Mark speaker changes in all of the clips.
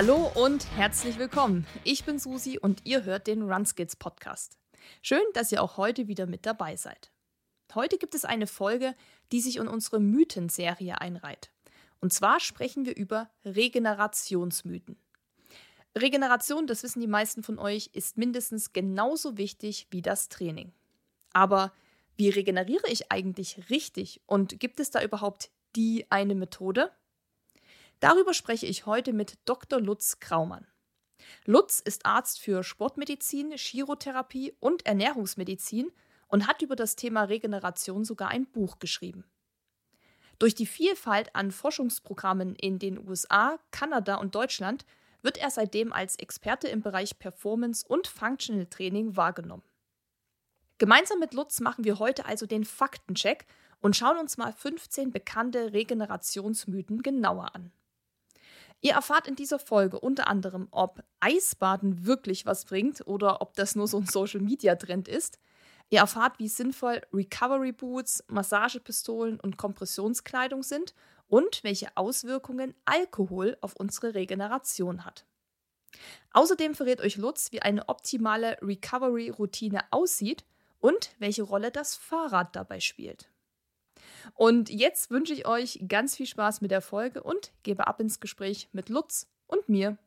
Speaker 1: Hallo und herzlich willkommen. Ich bin Susi und ihr hört den Runskills Podcast. Schön, dass ihr auch heute wieder mit dabei seid. Heute gibt es eine Folge, die sich in unsere Mythenserie einreiht. Und zwar sprechen wir über Regenerationsmythen. Regeneration, das wissen die meisten von euch, ist mindestens genauso wichtig wie das Training. Aber wie regeneriere ich eigentlich richtig und gibt es da überhaupt die eine Methode? Darüber spreche ich heute mit Dr. Lutz Kraumann. Lutz ist Arzt für Sportmedizin, Chirotherapie und Ernährungsmedizin und hat über das Thema Regeneration sogar ein Buch geschrieben. Durch die Vielfalt an Forschungsprogrammen in den USA, Kanada und Deutschland wird er seitdem als Experte im Bereich Performance und Functional Training wahrgenommen. Gemeinsam mit Lutz machen wir heute also den Faktencheck und schauen uns mal 15 bekannte Regenerationsmythen genauer an. Ihr erfahrt in dieser Folge unter anderem, ob Eisbaden wirklich was bringt oder ob das nur so ein Social-Media-Trend ist. Ihr erfahrt, wie sinnvoll Recovery Boots, Massagepistolen und Kompressionskleidung sind und welche Auswirkungen Alkohol auf unsere Regeneration hat. Außerdem verrät euch Lutz, wie eine optimale Recovery-Routine aussieht und welche Rolle das Fahrrad dabei spielt. Und jetzt wünsche ich euch ganz viel Spaß mit der Folge und gebe ab ins Gespräch mit Lutz und mir.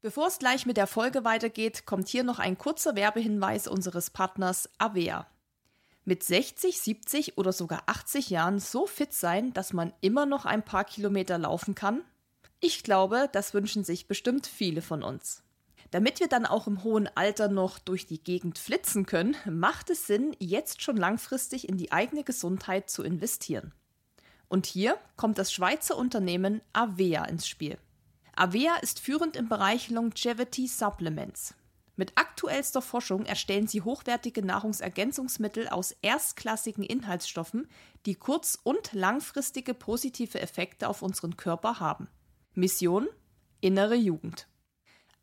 Speaker 1: Bevor es gleich mit der Folge weitergeht, kommt hier noch ein kurzer Werbehinweis unseres Partners Avea. Mit 60, 70 oder sogar 80 Jahren so fit sein, dass man immer noch ein paar Kilometer laufen kann? Ich glaube, das wünschen sich bestimmt viele von uns. Damit wir dann auch im hohen Alter noch durch die Gegend flitzen können, macht es Sinn, jetzt schon langfristig in die eigene Gesundheit zu investieren. Und hier kommt das Schweizer Unternehmen Avea ins Spiel. Avea ist führend im Bereich Longevity Supplements. Mit aktuellster Forschung erstellen sie hochwertige Nahrungsergänzungsmittel aus erstklassigen Inhaltsstoffen, die kurz- und langfristige positive Effekte auf unseren Körper haben. Mission Innere Jugend.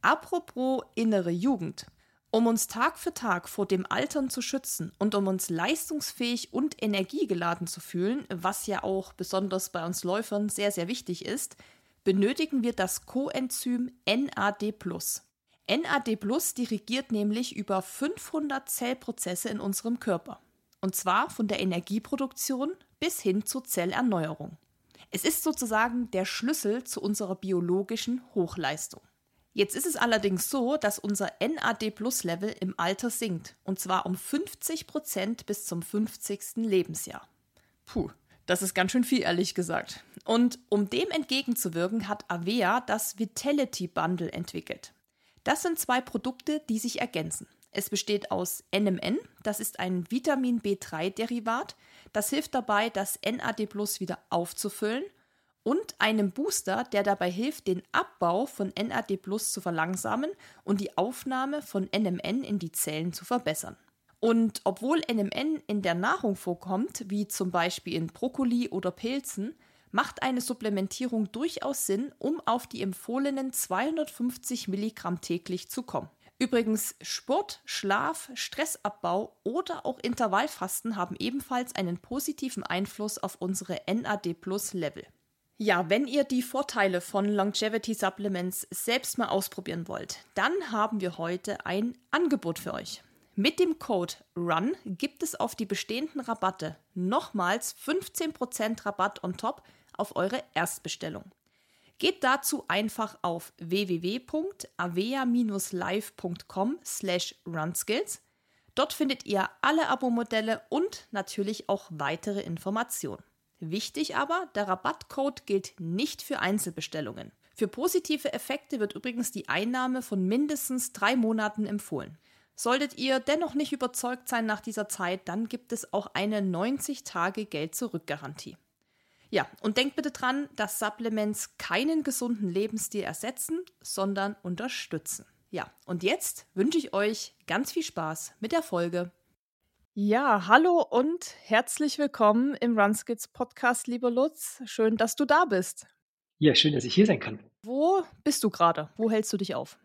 Speaker 1: Apropos innere Jugend. Um uns Tag für Tag vor dem Altern zu schützen und um uns leistungsfähig und energiegeladen zu fühlen, was ja auch besonders bei uns Läufern sehr, sehr wichtig ist, benötigen wir das Coenzym NAD+. NAD+ dirigiert nämlich über 500 Zellprozesse in unserem Körper. Und zwar von der Energieproduktion bis hin zur Zellerneuerung. Es ist sozusagen der Schlüssel zu unserer biologischen Hochleistung. Jetzt ist es allerdings so, dass unser NAD-Plus-Level im Alter sinkt. Und zwar um 50 Prozent bis zum 50. Lebensjahr. Puh, das ist ganz schön viel, ehrlich gesagt. Und um dem entgegenzuwirken, hat Avea das Vitality Bundle entwickelt. Das sind zwei Produkte, die sich ergänzen. Es besteht aus NMN, das ist ein Vitamin B3-Derivat. Das hilft dabei, das NAD Plus wieder aufzufüllen und einem Booster, der dabei hilft, den Abbau von NAD Plus zu verlangsamen und die Aufnahme von NMN in die Zellen zu verbessern. Und obwohl NMN in der Nahrung vorkommt, wie zum Beispiel in Brokkoli oder Pilzen, macht eine Supplementierung durchaus Sinn, um auf die empfohlenen 250 Milligramm täglich zu kommen. Übrigens, Sport, Schlaf, Stressabbau oder auch Intervallfasten haben ebenfalls einen positiven Einfluss auf unsere NAD-Plus-Level. Ja, wenn ihr die Vorteile von Longevity Supplements selbst mal ausprobieren wollt, dann haben wir heute ein Angebot für euch. Mit dem Code RUN gibt es auf die bestehenden Rabatte nochmals 15% Rabatt on top auf eure Erstbestellung. Geht dazu einfach auf www.avea-live.com slash runskills. Dort findet ihr alle Abo-Modelle und natürlich auch weitere Informationen. Wichtig aber, der Rabattcode gilt nicht für Einzelbestellungen. Für positive Effekte wird übrigens die Einnahme von mindestens drei Monaten empfohlen. Solltet ihr dennoch nicht überzeugt sein nach dieser Zeit, dann gibt es auch eine 90-Tage-Geld-Zurück-Garantie. Ja, und denkt bitte dran, dass Supplements keinen gesunden Lebensstil ersetzen, sondern unterstützen. Ja, und jetzt wünsche ich euch ganz viel Spaß mit der Folge. Ja, hallo und herzlich willkommen im Runskits Podcast, lieber Lutz. Schön, dass du da bist.
Speaker 2: Ja, schön, dass ich hier sein kann.
Speaker 1: Wo bist du gerade? Wo hältst du dich auf?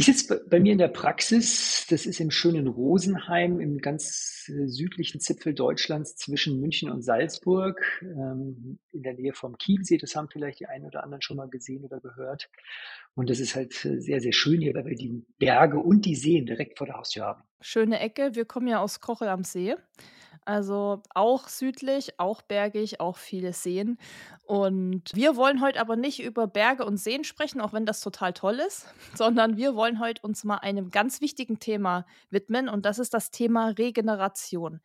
Speaker 2: Ich sitze bei mir in der Praxis, das ist im schönen Rosenheim, im ganz äh, südlichen Zipfel Deutschlands zwischen München und Salzburg, ähm, in der Nähe vom Chiemsee. Das haben vielleicht die einen oder anderen schon mal gesehen oder gehört. Und das ist halt äh, sehr, sehr schön hier, weil wir die Berge und die Seen direkt vor der Haustür haben.
Speaker 1: Schöne Ecke. Wir kommen ja aus Kochel am See. Also auch südlich, auch bergig, auch viele Seen. Und wir wollen heute aber nicht über Berge und Seen sprechen, auch wenn das total toll ist, sondern wir wollen heute uns mal einem ganz wichtigen Thema widmen und das ist das Thema Regeneration.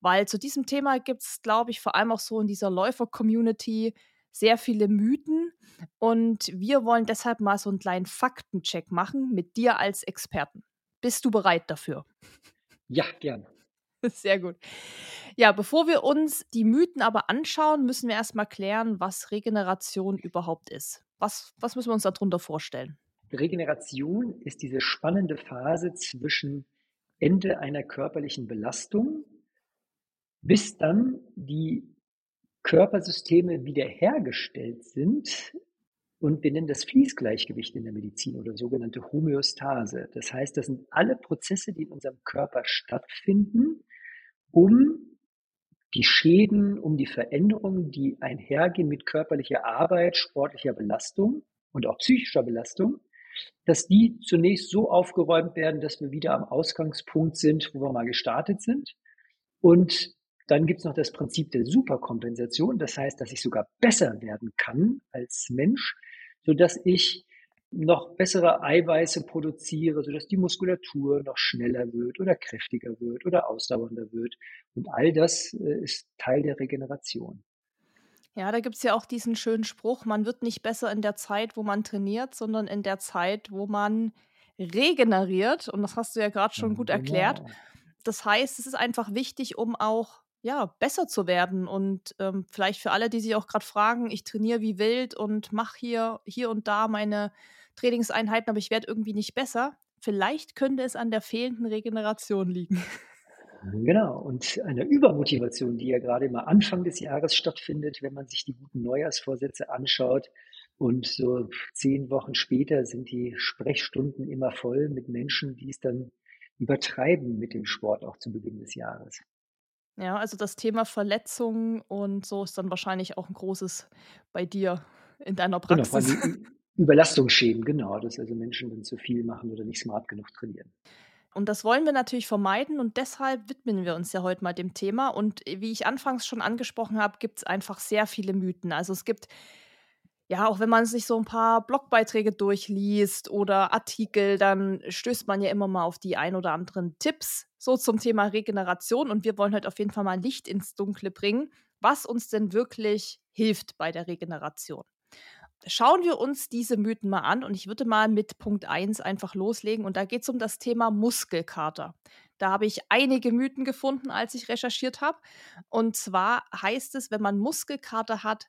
Speaker 1: Weil zu diesem Thema gibt es, glaube ich, vor allem auch so in dieser Läufer-Community sehr viele Mythen. Und wir wollen deshalb mal so einen kleinen Faktencheck machen mit dir als Experten. Bist du bereit dafür?
Speaker 2: Ja, gern.
Speaker 1: Sehr gut. Ja, bevor wir uns die Mythen aber anschauen, müssen wir erstmal klären, was Regeneration überhaupt ist. Was, was müssen wir uns darunter vorstellen?
Speaker 2: Regeneration ist diese spannende Phase zwischen Ende einer körperlichen Belastung, bis dann die Körpersysteme wiederhergestellt sind. Und wir nennen das Fließgleichgewicht in der Medizin oder sogenannte Homöostase. Das heißt, das sind alle Prozesse, die in unserem Körper stattfinden, um die Schäden, um die Veränderungen, die einhergehen mit körperlicher Arbeit, sportlicher Belastung und auch psychischer Belastung, dass die zunächst so aufgeräumt werden, dass wir wieder am Ausgangspunkt sind, wo wir mal gestartet sind. Und dann gibt es noch das Prinzip der Superkompensation. Das heißt, dass ich sogar besser werden kann als Mensch, so dass ich noch bessere Eiweiße produziere, sodass die Muskulatur noch schneller wird oder kräftiger wird oder ausdauernder wird. Und all das äh, ist Teil der Regeneration.
Speaker 1: Ja, da gibt es ja auch diesen schönen Spruch, man wird nicht besser in der Zeit, wo man trainiert, sondern in der Zeit, wo man regeneriert. Und das hast du ja gerade schon gut erklärt. Genau. Das heißt, es ist einfach wichtig, um auch ja, besser zu werden. Und ähm, vielleicht für alle, die sich auch gerade fragen, ich trainiere wie wild und mache hier, hier und da meine Trainingseinheiten, aber ich werde irgendwie nicht besser. Vielleicht könnte es an der fehlenden Regeneration liegen.
Speaker 2: Genau, und einer Übermotivation, die ja gerade immer Anfang des Jahres stattfindet, wenn man sich die guten Neujahrsvorsätze anschaut. Und so zehn Wochen später sind die Sprechstunden immer voll mit Menschen, die es dann übertreiben mit dem Sport auch zu Beginn des Jahres.
Speaker 1: Ja, also das Thema Verletzungen und so ist dann wahrscheinlich auch ein großes bei dir in deiner genau, Praxis.
Speaker 2: Genau, Überlastungsschäden, genau, dass also Menschen dann zu viel machen oder nicht smart genug trainieren.
Speaker 1: Und das wollen wir natürlich vermeiden und deshalb widmen wir uns ja heute mal dem Thema. Und wie ich anfangs schon angesprochen habe, gibt es einfach sehr viele Mythen. Also es gibt, ja, auch wenn man sich so ein paar Blogbeiträge durchliest oder Artikel, dann stößt man ja immer mal auf die ein oder anderen Tipps so zum Thema Regeneration. Und wir wollen heute auf jeden Fall mal Licht ins Dunkle bringen, was uns denn wirklich hilft bei der Regeneration. Schauen wir uns diese Mythen mal an und ich würde mal mit Punkt 1 einfach loslegen und da geht es um das Thema Muskelkater. Da habe ich einige Mythen gefunden, als ich recherchiert habe. Und zwar heißt es, wenn man Muskelkater hat,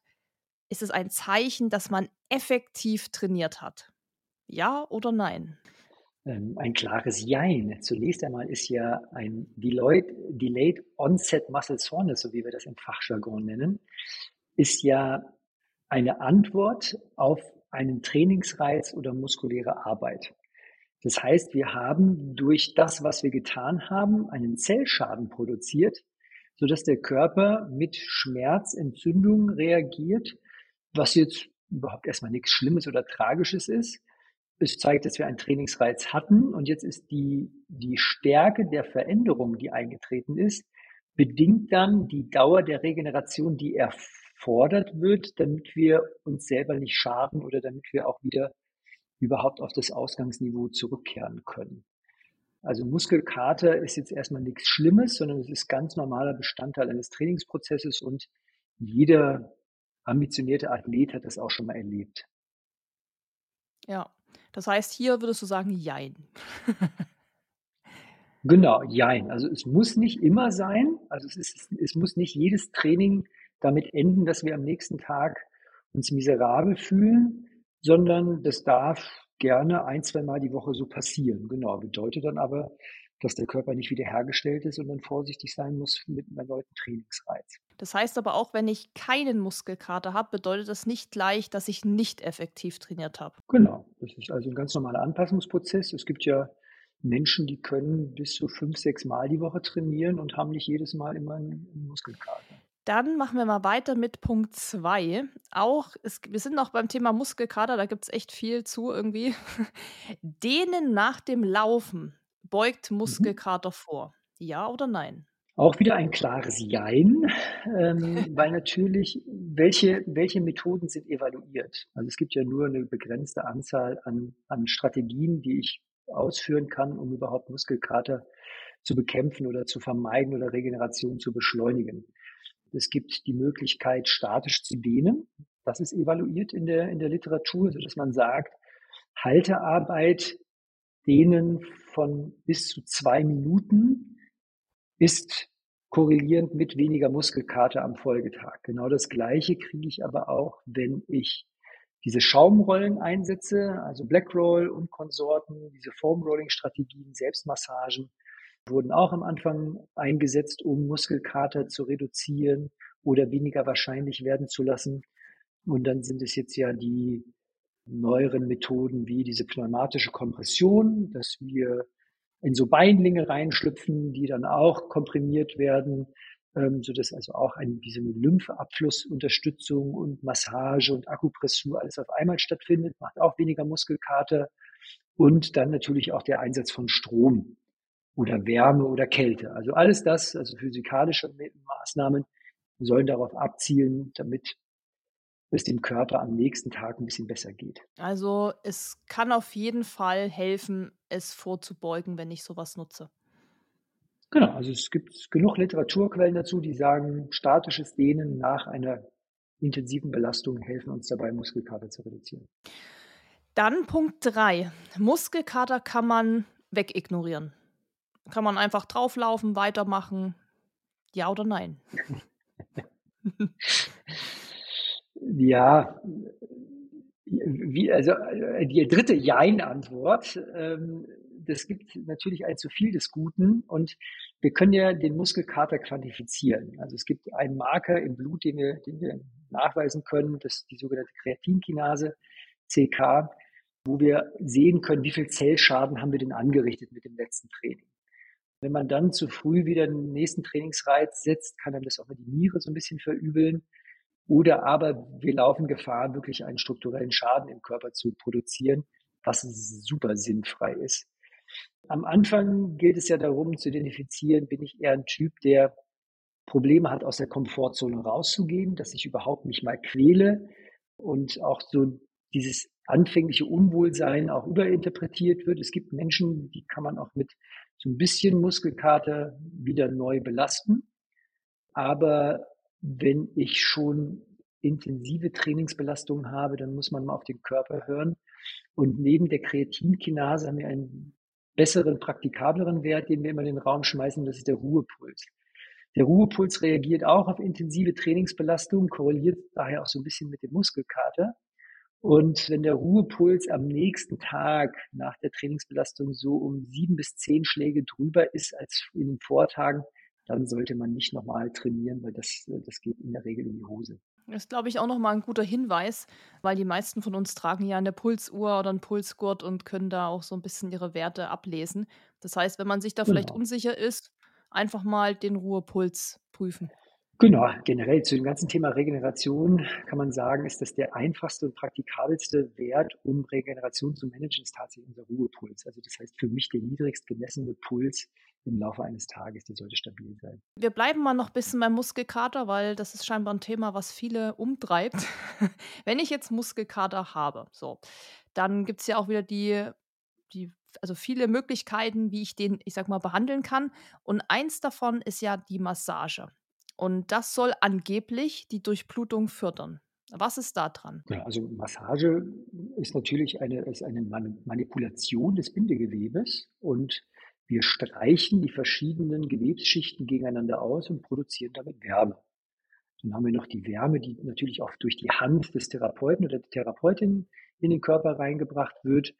Speaker 1: ist es ein Zeichen, dass man effektiv trainiert hat. Ja oder nein?
Speaker 2: Ähm, ein klares Jein. Zunächst einmal ist ja ein Deloitte, Delayed Onset Muscle Soreness, so wie wir das im Fachjargon nennen, ist ja eine Antwort auf einen Trainingsreiz oder muskuläre Arbeit. Das heißt, wir haben durch das, was wir getan haben, einen Zellschaden produziert, so dass der Körper mit Schmerz, Entzündung reagiert, was jetzt überhaupt erstmal nichts Schlimmes oder Tragisches ist. Es zeigt, dass wir einen Trainingsreiz hatten und jetzt ist die, die Stärke der Veränderung, die eingetreten ist, bedingt dann die Dauer der Regeneration, die er gefordert wird, damit wir uns selber nicht schaden oder damit wir auch wieder überhaupt auf das Ausgangsniveau zurückkehren können. Also Muskelkater ist jetzt erstmal nichts Schlimmes, sondern es ist ganz normaler Bestandteil eines Trainingsprozesses und jeder ambitionierte Athlet hat das auch schon mal erlebt.
Speaker 1: Ja, das heißt, hier würdest du sagen, jein.
Speaker 2: genau, jein. Also es muss nicht immer sein, also es, ist, es muss nicht jedes Training damit enden, dass wir am nächsten Tag uns miserabel fühlen, sondern das darf gerne ein, zwei Mal die Woche so passieren. Genau, bedeutet dann aber, dass der Körper nicht wiederhergestellt ist und dann vorsichtig sein muss mit einem erneuten Trainingsreiz.
Speaker 1: Das heißt aber auch, wenn ich keinen Muskelkater habe, bedeutet das nicht gleich, dass ich nicht effektiv trainiert habe.
Speaker 2: Genau, das ist also ein ganz normaler Anpassungsprozess. Es gibt ja Menschen, die können bis zu fünf, sechs Mal die Woche trainieren und haben nicht jedes Mal immer einen Muskelkater.
Speaker 1: Dann machen wir mal weiter mit Punkt 2. Auch, es, wir sind noch beim Thema Muskelkater, da gibt es echt viel zu irgendwie. Dehnen nach dem Laufen beugt mhm. Muskelkater mhm. vor. Ja oder nein?
Speaker 2: Auch wieder ein klares Jein, ähm, weil natürlich, welche, welche Methoden sind evaluiert? Also es gibt ja nur eine begrenzte Anzahl an, an Strategien, die ich ausführen kann, um überhaupt Muskelkater zu bekämpfen oder zu vermeiden oder Regeneration zu beschleunigen. Es gibt die Möglichkeit, statisch zu dehnen. Das ist evaluiert in der, in der Literatur, so dass man sagt, Haltearbeit dehnen von bis zu zwei Minuten ist korrelierend mit weniger Muskelkater am Folgetag. Genau das Gleiche kriege ich aber auch, wenn ich diese Schaumrollen einsetze, also Blackroll und Konsorten, diese Foam-Rolling-Strategien, Selbstmassagen, wurden auch am Anfang eingesetzt, um Muskelkater zu reduzieren oder weniger wahrscheinlich werden zu lassen. Und dann sind es jetzt ja die neueren Methoden wie diese pneumatische Kompression, dass wir in so Beinlinge reinschlüpfen, die dann auch komprimiert werden, ähm, so dass also auch ein, diese Lymphabflussunterstützung und Massage und Akupressur alles auf einmal stattfindet, macht auch weniger Muskelkater und dann natürlich auch der Einsatz von Strom oder Wärme oder Kälte. Also alles das, also physikalische Maßnahmen sollen darauf abzielen, damit es dem Körper am nächsten Tag ein bisschen besser geht.
Speaker 1: Also es kann auf jeden Fall helfen, es vorzubeugen, wenn ich sowas nutze.
Speaker 2: Genau, also es gibt genug Literaturquellen dazu, die sagen, statisches Dehnen nach einer intensiven Belastung helfen uns dabei, Muskelkater zu reduzieren.
Speaker 1: Dann Punkt 3. Muskelkater kann man wegignorieren. Kann man einfach drauflaufen, weitermachen? Ja oder nein?
Speaker 2: ja, wie, also äh, die dritte Jein-Antwort. Ähm, das gibt natürlich allzu viel des Guten und wir können ja den Muskelkater quantifizieren. Also es gibt einen Marker im Blut, den wir, den wir nachweisen können, das ist die sogenannte Kreatinkinase, CK, wo wir sehen können, wie viel Zellschaden haben wir denn angerichtet mit dem letzten Training. Wenn man dann zu früh wieder den nächsten Trainingsreiz setzt, kann dann das auch mal die Niere so ein bisschen verübeln. Oder aber wir laufen Gefahr, wirklich einen strukturellen Schaden im Körper zu produzieren, was super sinnfrei ist. Am Anfang gilt es ja darum zu identifizieren, bin ich eher ein Typ, der Probleme hat, aus der Komfortzone rauszugehen, dass ich überhaupt nicht mal quäle und auch so dieses anfängliche Unwohlsein auch überinterpretiert wird. Es gibt Menschen, die kann man auch mit so ein bisschen Muskelkater wieder neu belasten. Aber wenn ich schon intensive Trainingsbelastungen habe, dann muss man mal auf den Körper hören. Und neben der Kreatinkinase haben wir einen besseren, praktikableren Wert, den wir immer in den Raum schmeißen, das ist der Ruhepuls. Der Ruhepuls reagiert auch auf intensive Trainingsbelastungen, korreliert daher auch so ein bisschen mit dem Muskelkater. Und wenn der Ruhepuls am nächsten Tag nach der Trainingsbelastung so um sieben bis zehn Schläge drüber ist als in den Vortagen, dann sollte man nicht nochmal trainieren, weil das, das geht in der Regel in die Hose.
Speaker 1: Das ist, glaube ich, auch nochmal ein guter Hinweis, weil die meisten von uns tragen ja eine Pulsuhr oder einen Pulsgurt und können da auch so ein bisschen ihre Werte ablesen. Das heißt, wenn man sich da genau. vielleicht unsicher ist, einfach mal den Ruhepuls prüfen.
Speaker 2: Genau, generell zu dem ganzen Thema Regeneration kann man sagen, ist das der einfachste und praktikabelste Wert, um Regeneration zu managen, ist tatsächlich unser Ruhepuls. Also das heißt für mich der niedrigst gemessene Puls im Laufe eines Tages, der sollte stabil sein.
Speaker 1: Wir bleiben mal noch ein bisschen beim Muskelkater, weil das ist scheinbar ein Thema, was viele umtreibt. Wenn ich jetzt Muskelkater habe, so, dann gibt es ja auch wieder die, die also viele Möglichkeiten, wie ich den, ich sag mal, behandeln kann. Und eins davon ist ja die Massage. Und das soll angeblich die Durchblutung fördern. Was ist da dran?
Speaker 2: Ja, also Massage ist natürlich eine, ist eine Manipulation des Bindegewebes und wir streichen die verschiedenen Gewebsschichten gegeneinander aus und produzieren damit Wärme. Dann haben wir noch die Wärme, die natürlich auch durch die Hand des Therapeuten oder der Therapeutin in den Körper reingebracht wird.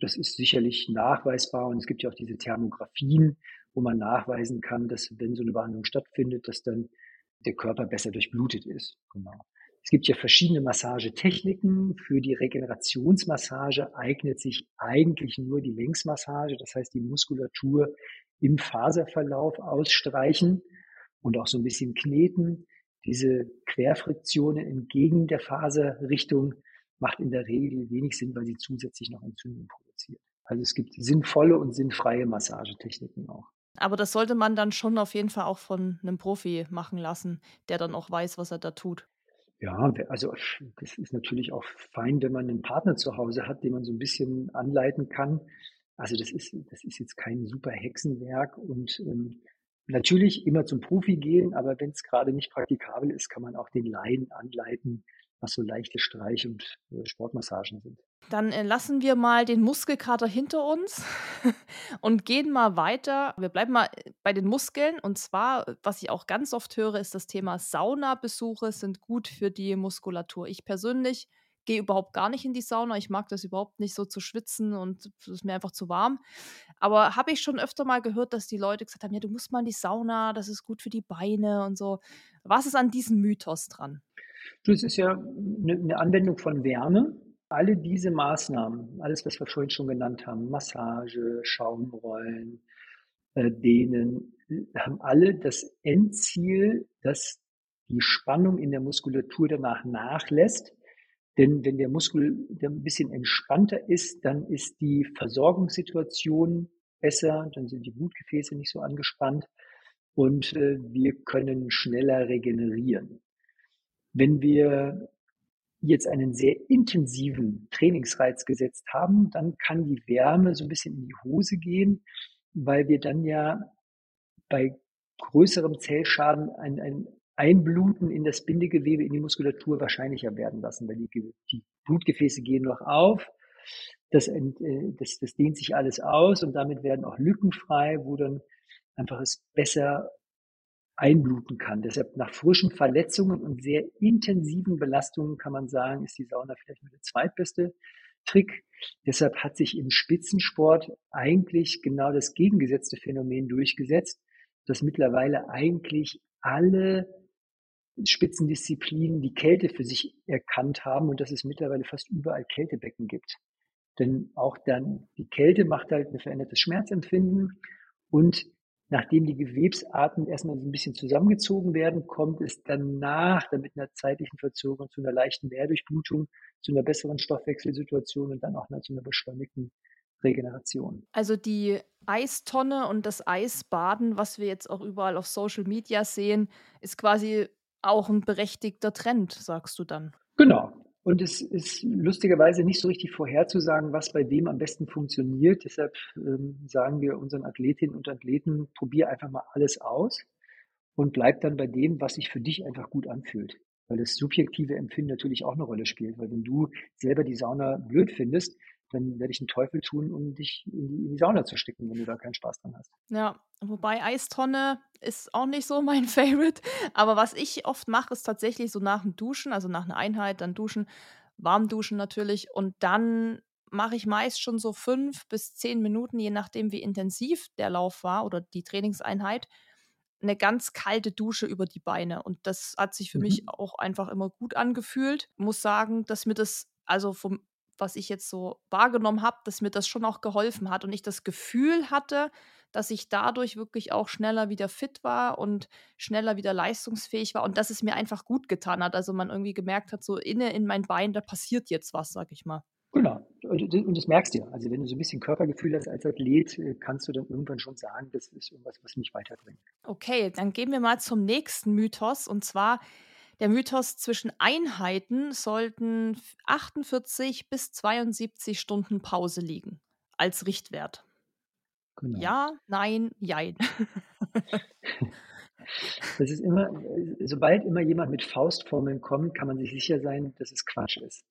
Speaker 2: das ist sicherlich nachweisbar und es gibt ja auch diese Thermografien, wo man nachweisen kann, dass wenn so eine Behandlung stattfindet, dass dann der Körper besser durchblutet ist. Genau. Es gibt ja verschiedene Massagetechniken. Für die Regenerationsmassage eignet sich eigentlich nur die Längsmassage, das heißt die Muskulatur im Faserverlauf ausstreichen und auch so ein bisschen kneten. Diese Querfriktionen entgegen der Faserrichtung macht in der Regel wenig Sinn, weil sie zusätzlich noch Entzündung produziert. Also es gibt sinnvolle und sinnfreie Massagetechniken auch.
Speaker 1: Aber das sollte man dann schon auf jeden Fall auch von einem Profi machen lassen, der dann auch weiß, was er da tut.
Speaker 2: Ja, also das ist natürlich auch fein, wenn man einen Partner zu Hause hat, den man so ein bisschen anleiten kann. Also das ist, das ist jetzt kein super Hexenwerk und ähm, natürlich immer zum Profi gehen, aber wenn es gerade nicht praktikabel ist, kann man auch den Laien anleiten, was so leichte Streich- und äh, Sportmassagen sind.
Speaker 1: Dann äh, lassen wir mal den Muskelkater hinter uns und gehen mal weiter. Wir bleiben mal äh, bei den Muskeln. Und zwar, was ich auch ganz oft höre, ist das Thema Saunabesuche sind gut für die Muskulatur. Ich persönlich gehe überhaupt gar nicht in die Sauna. Ich mag das überhaupt nicht so zu schwitzen und es ist mir einfach zu warm. Aber habe ich schon öfter mal gehört, dass die Leute gesagt haben, ja, du musst mal in die Sauna, das ist gut für die Beine und so. Was ist an diesem Mythos dran?
Speaker 2: Das ist ja eine Anwendung von Wärme. Alle diese Maßnahmen, alles, was wir vorhin schon genannt haben, Massage, Schaumrollen, äh, Dehnen, haben alle das Endziel, dass die Spannung in der Muskulatur danach nachlässt. Denn wenn der Muskel ein bisschen entspannter ist, dann ist die Versorgungssituation besser, dann sind die Blutgefäße nicht so angespannt und äh, wir können schneller regenerieren. Wenn wir jetzt einen sehr intensiven Trainingsreiz gesetzt haben, dann kann die Wärme so ein bisschen in die Hose gehen, weil wir dann ja bei größerem Zellschaden ein, ein Einbluten in das Bindegewebe, in die Muskulatur wahrscheinlicher werden lassen, weil die, die Blutgefäße gehen noch auf, das, äh, das, das dehnt sich alles aus und damit werden auch Lücken frei, wo dann einfach es besser einbluten kann. Deshalb nach frischen Verletzungen und sehr intensiven Belastungen kann man sagen, ist die Sauna vielleicht nur der zweitbeste Trick. Deshalb hat sich im Spitzensport eigentlich genau das gegengesetzte Phänomen durchgesetzt, dass mittlerweile eigentlich alle Spitzendisziplinen die Kälte für sich erkannt haben und dass es mittlerweile fast überall Kältebecken gibt. Denn auch dann die Kälte macht halt ein verändertes Schmerzempfinden und nachdem die Gewebsarten erstmal so ein bisschen zusammengezogen werden, kommt es danach, dann mit einer zeitlichen Verzögerung zu einer leichten Mehrdurchblutung, zu einer besseren Stoffwechselsituation und dann auch zu einer beschleunigten Regeneration.
Speaker 1: Also die Eistonne und das Eisbaden, was wir jetzt auch überall auf Social Media sehen, ist quasi auch ein berechtigter Trend, sagst du dann.
Speaker 2: Genau. Und es ist lustigerweise nicht so richtig vorherzusagen, was bei wem am besten funktioniert. Deshalb ähm, sagen wir unseren Athletinnen und Athleten, probier einfach mal alles aus und bleib dann bei dem, was sich für dich einfach gut anfühlt. Weil das subjektive Empfinden natürlich auch eine Rolle spielt. Weil wenn du selber die Sauna blöd findest, dann werde ich einen Teufel tun, um dich in die, in die, Sauna zu stecken, wenn du da keinen Spaß dran hast.
Speaker 1: Ja, wobei Eistonne ist auch nicht so mein Favorite. Aber was ich oft mache, ist tatsächlich so nach dem Duschen, also nach einer Einheit, dann duschen, warm duschen natürlich. Und dann mache ich meist schon so fünf bis zehn Minuten, je nachdem, wie intensiv der Lauf war oder die Trainingseinheit, eine ganz kalte Dusche über die Beine. Und das hat sich für mhm. mich auch einfach immer gut angefühlt. Muss sagen, dass mir das also vom was ich jetzt so wahrgenommen habe, dass mir das schon auch geholfen hat und ich das Gefühl hatte, dass ich dadurch wirklich auch schneller wieder fit war und schneller wieder leistungsfähig war und dass es mir einfach gut getan hat. Also man irgendwie gemerkt hat, so inne in mein Bein, da passiert jetzt was, sag ich mal.
Speaker 2: Genau. Und das merkst du ja. Also wenn du so ein bisschen Körpergefühl hast als Athlet, äh, kannst du dann irgendwann schon sagen, das ist irgendwas, was mich weiterbringt.
Speaker 1: Okay, dann gehen wir mal zum nächsten Mythos. Und zwar der Mythos zwischen Einheiten sollten 48 bis 72 Stunden Pause liegen als Richtwert. Genau. Ja, nein, jein.
Speaker 2: Das ist immer, sobald immer jemand mit Faustformeln kommt, kann man sich sicher sein, dass es Quatsch ist.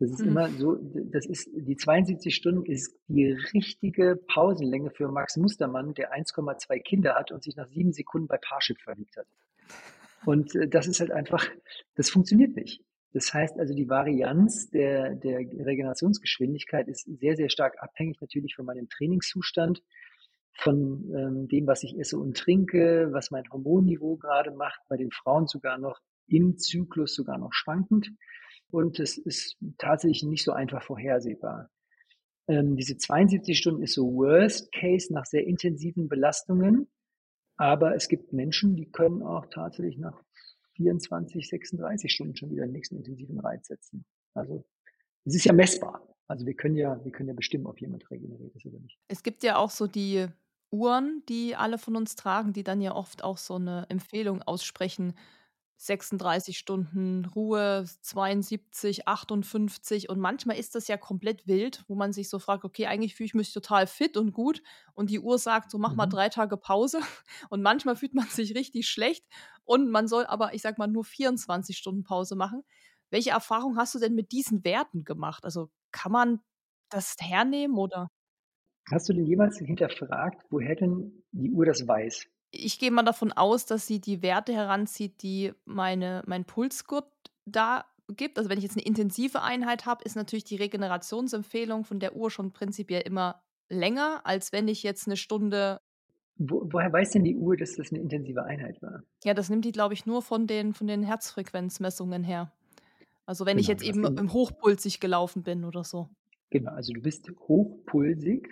Speaker 2: Das ist mhm. immer so, das ist, die 72 Stunden ist die richtige Pausenlänge für Max Mustermann, der 1,2 Kinder hat und sich nach sieben Sekunden bei Parship verliebt hat. Und äh, das ist halt einfach, das funktioniert nicht. Das heißt also, die Varianz der, der Regenerationsgeschwindigkeit ist sehr, sehr stark abhängig natürlich von meinem Trainingszustand, von ähm, dem, was ich esse und trinke, was mein Hormonniveau gerade macht, bei den Frauen sogar noch im Zyklus sogar noch schwankend. Und es ist tatsächlich nicht so einfach vorhersehbar. Ähm, diese 72 Stunden ist so Worst Case nach sehr intensiven Belastungen. Aber es gibt Menschen, die können auch tatsächlich nach 24, 36 Stunden schon wieder den nächsten intensiven Reiz setzen. Also es ist ja messbar. Also wir können ja, wir können ja bestimmen, ob jemand regeneriert ist oder nicht.
Speaker 1: Es gibt ja auch so die Uhren, die alle von uns tragen, die dann ja oft auch so eine Empfehlung aussprechen. 36 Stunden Ruhe, 72, 58 und manchmal ist das ja komplett wild, wo man sich so fragt, okay, eigentlich fühle ich mich total fit und gut und die Uhr sagt, so mach mhm. mal drei Tage Pause und manchmal fühlt man sich richtig schlecht und man soll aber, ich sag mal, nur 24 Stunden Pause machen. Welche Erfahrung hast du denn mit diesen Werten gemacht? Also kann man das hernehmen oder?
Speaker 2: Hast du denn jemals hinterfragt, woher denn die Uhr das weiß?
Speaker 1: Ich gehe mal davon aus, dass sie die Werte heranzieht, die meine, mein Pulsgurt da gibt. Also wenn ich jetzt eine intensive Einheit habe, ist natürlich die Regenerationsempfehlung von der Uhr schon prinzipiell immer länger, als wenn ich jetzt eine Stunde.
Speaker 2: Wo, woher weiß denn die Uhr, dass das eine intensive Einheit war?
Speaker 1: Ja, das nimmt die, glaube ich, nur von den, von den Herzfrequenzmessungen her. Also wenn genau, ich jetzt eben im Hochpulsig gelaufen bin oder so.
Speaker 2: Genau, also du bist hochpulsig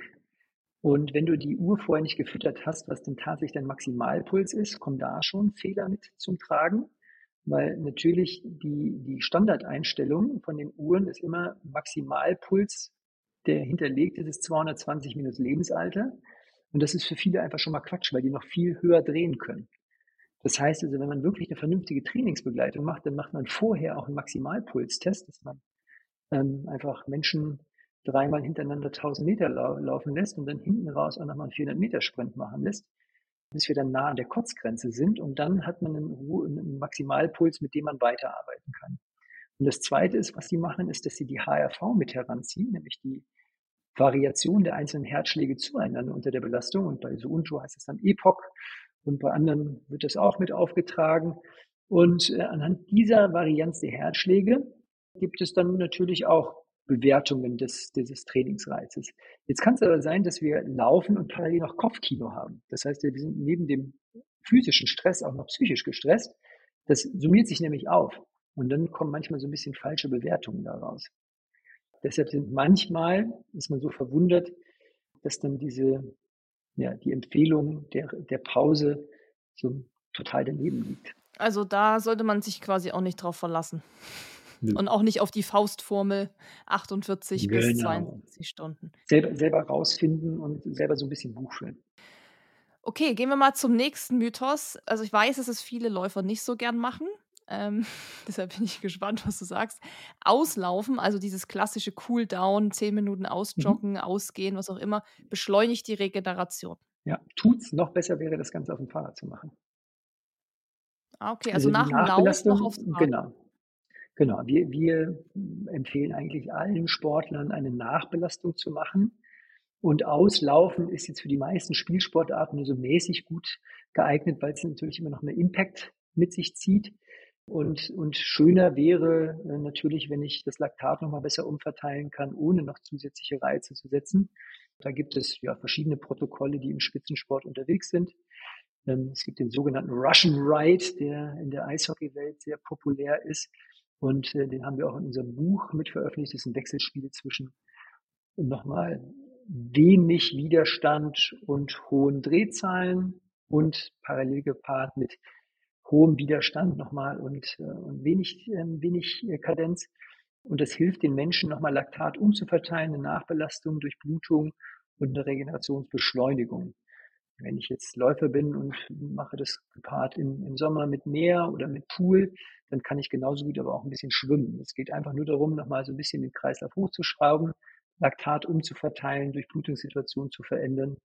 Speaker 2: und wenn du die Uhr vorher nicht gefüttert hast, was denn tatsächlich dein Maximalpuls ist, kommen da schon Fehler mit zum Tragen. Weil natürlich die, die Standardeinstellung von den Uhren ist immer Maximalpuls, der hinterlegt ist, ist 220 minus Lebensalter. Und das ist für viele einfach schon mal Quatsch, weil die noch viel höher drehen können. Das heißt also, wenn man wirklich eine vernünftige Trainingsbegleitung macht, dann macht man vorher auch einen Maximalpulstest, dass man ähm, einfach Menschen dreimal hintereinander 1000 Meter lau laufen lässt und dann hinten raus auch nochmal einen 400 Meter Sprint machen lässt, bis wir dann nah an der Kotzgrenze sind und dann hat man einen, einen Maximalpuls, mit dem man weiterarbeiten kann. Und das Zweite ist, was sie machen, ist, dass sie die HRV mit heranziehen, nämlich die Variation der einzelnen Herzschläge zueinander unter der Belastung. Und bei Suunto heißt es dann Epoch und bei anderen wird das auch mit aufgetragen. Und äh, anhand dieser Varianz der Herzschläge gibt es dann natürlich auch Bewertungen des, dieses Trainingsreizes. Jetzt kann es aber sein, dass wir laufen und parallel noch Kopfkino haben. Das heißt, wir sind neben dem physischen Stress auch noch psychisch gestresst. Das summiert sich nämlich auf. Und dann kommen manchmal so ein bisschen falsche Bewertungen daraus. Deshalb sind manchmal, ist man so verwundert, dass dann diese, ja, die Empfehlung der, der Pause so total daneben liegt.
Speaker 1: Also da sollte man sich quasi auch nicht drauf verlassen. Und auch nicht auf die Faustformel 48 genau. bis 72 Stunden.
Speaker 2: Selber, selber rausfinden und selber so ein bisschen Buch führen.
Speaker 1: Okay, gehen wir mal zum nächsten Mythos. Also ich weiß, dass es viele Läufer nicht so gern machen. Ähm, deshalb bin ich gespannt, was du sagst. Auslaufen, also dieses klassische Cooldown, 10 Minuten ausjoggen, mhm. ausgehen, was auch immer, beschleunigt die Regeneration.
Speaker 2: Ja, tut's. Noch besser wäre, das Ganze auf dem Fahrrad zu machen.
Speaker 1: Ah, okay, also, also nach dem Lauf noch aufs
Speaker 2: Fahrrad. Genau, Genau, wir, wir empfehlen eigentlich allen Sportlern eine Nachbelastung zu machen. Und Auslaufen ist jetzt für die meisten Spielsportarten nur so mäßig gut geeignet, weil es natürlich immer noch mehr Impact mit sich zieht. Und, und schöner wäre äh, natürlich, wenn ich das Laktat nochmal besser umverteilen kann, ohne noch zusätzliche Reize zu setzen. Da gibt es ja verschiedene Protokolle, die im Spitzensport unterwegs sind. Ähm, es gibt den sogenannten Russian Ride, der in der Eishockeywelt sehr populär ist. Und äh, den haben wir auch in unserem Buch mit veröffentlicht. Das ist ein Wechselspiel zwischen nochmal wenig Widerstand und hohen Drehzahlen und parallel gepaart mit hohem Widerstand nochmal und, äh, und wenig, äh, wenig Kadenz. Und das hilft den Menschen nochmal Laktat umzuverteilen, eine Nachbelastung durch Blutung und eine Regenerationsbeschleunigung. Wenn ich jetzt Läufer bin und mache das gepaart im, im Sommer mit Meer oder mit Pool, dann kann ich genauso gut aber auch ein bisschen schwimmen. Es geht einfach nur darum, nochmal so ein bisschen den Kreislauf hochzuschrauben, Laktat umzuverteilen, durch Blutungssituationen zu verändern.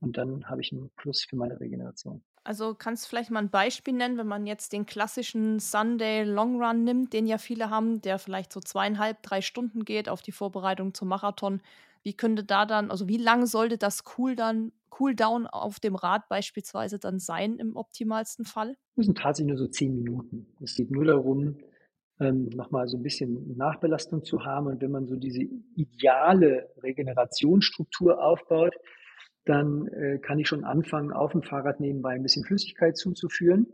Speaker 2: Und dann habe ich einen Plus für meine Regeneration.
Speaker 1: Also kannst du vielleicht mal ein Beispiel nennen, wenn man jetzt den klassischen Sunday Long Run nimmt, den ja viele haben, der vielleicht so zweieinhalb, drei Stunden geht auf die Vorbereitung zum Marathon. Wie könnte da dann, also wie lang sollte das Cool dann, Cooldown auf dem Rad beispielsweise dann sein im optimalsten Fall?
Speaker 2: Das sind tatsächlich nur so zehn Minuten. Es geht nur darum, ähm, nochmal so ein bisschen Nachbelastung zu haben. Und wenn man so diese ideale Regenerationsstruktur aufbaut, dann äh, kann ich schon anfangen, auf dem Fahrrad nebenbei ein bisschen Flüssigkeit zuzuführen.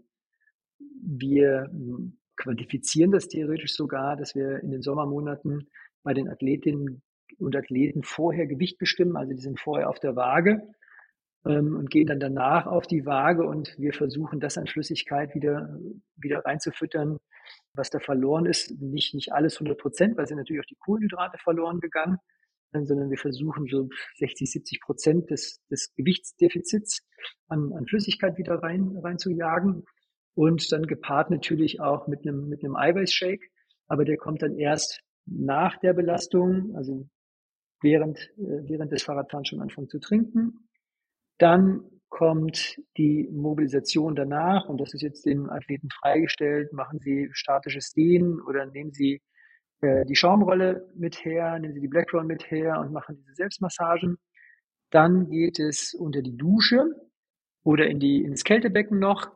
Speaker 2: Wir hm, quantifizieren das theoretisch sogar, dass wir in den Sommermonaten bei den Athletinnen und Athleten vorher Gewicht bestimmen, also die sind vorher auf der Waage ähm, und gehen dann danach auf die Waage und wir versuchen das an Flüssigkeit wieder, wieder reinzufüttern, was da verloren ist. Nicht, nicht alles 100 Prozent, weil sind natürlich auch die Kohlenhydrate verloren gegangen, äh, sondern wir versuchen so 60, 70 Prozent des, des Gewichtsdefizits an, an Flüssigkeit wieder rein, rein zu jagen und dann gepaart natürlich auch mit einem, mit einem Eiweißshake. Aber der kommt dann erst nach der Belastung, also während, äh, während des Fahrradfahrens schon anfangen zu trinken. Dann kommt die Mobilisation danach und das ist jetzt den Athleten freigestellt. Machen Sie statisches Dehnen oder nehmen Sie äh, die Schaumrolle mit her, nehmen Sie die Black Roll mit her und machen diese Selbstmassagen. Dann geht es unter die Dusche oder in die, ins Kältebecken noch.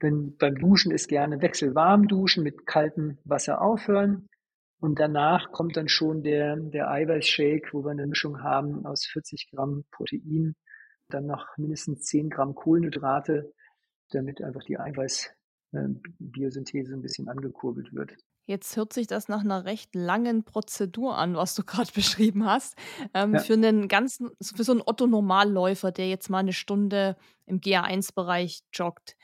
Speaker 2: Wenn beim Duschen ist gerne wechselwarm duschen, mit kaltem Wasser aufhören. Und danach kommt dann schon der, der Eiweißshake, wo wir eine Mischung haben aus 40 Gramm Protein, dann noch mindestens 10 Gramm Kohlenhydrate, damit einfach die Eiweißbiosynthese ein bisschen angekurbelt wird.
Speaker 1: Jetzt hört sich das nach einer recht langen Prozedur an, was du gerade beschrieben hast. Ähm, ja. Für einen ganzen, für so einen Otto-Normalläufer, der jetzt mal eine Stunde im GA1-Bereich joggt,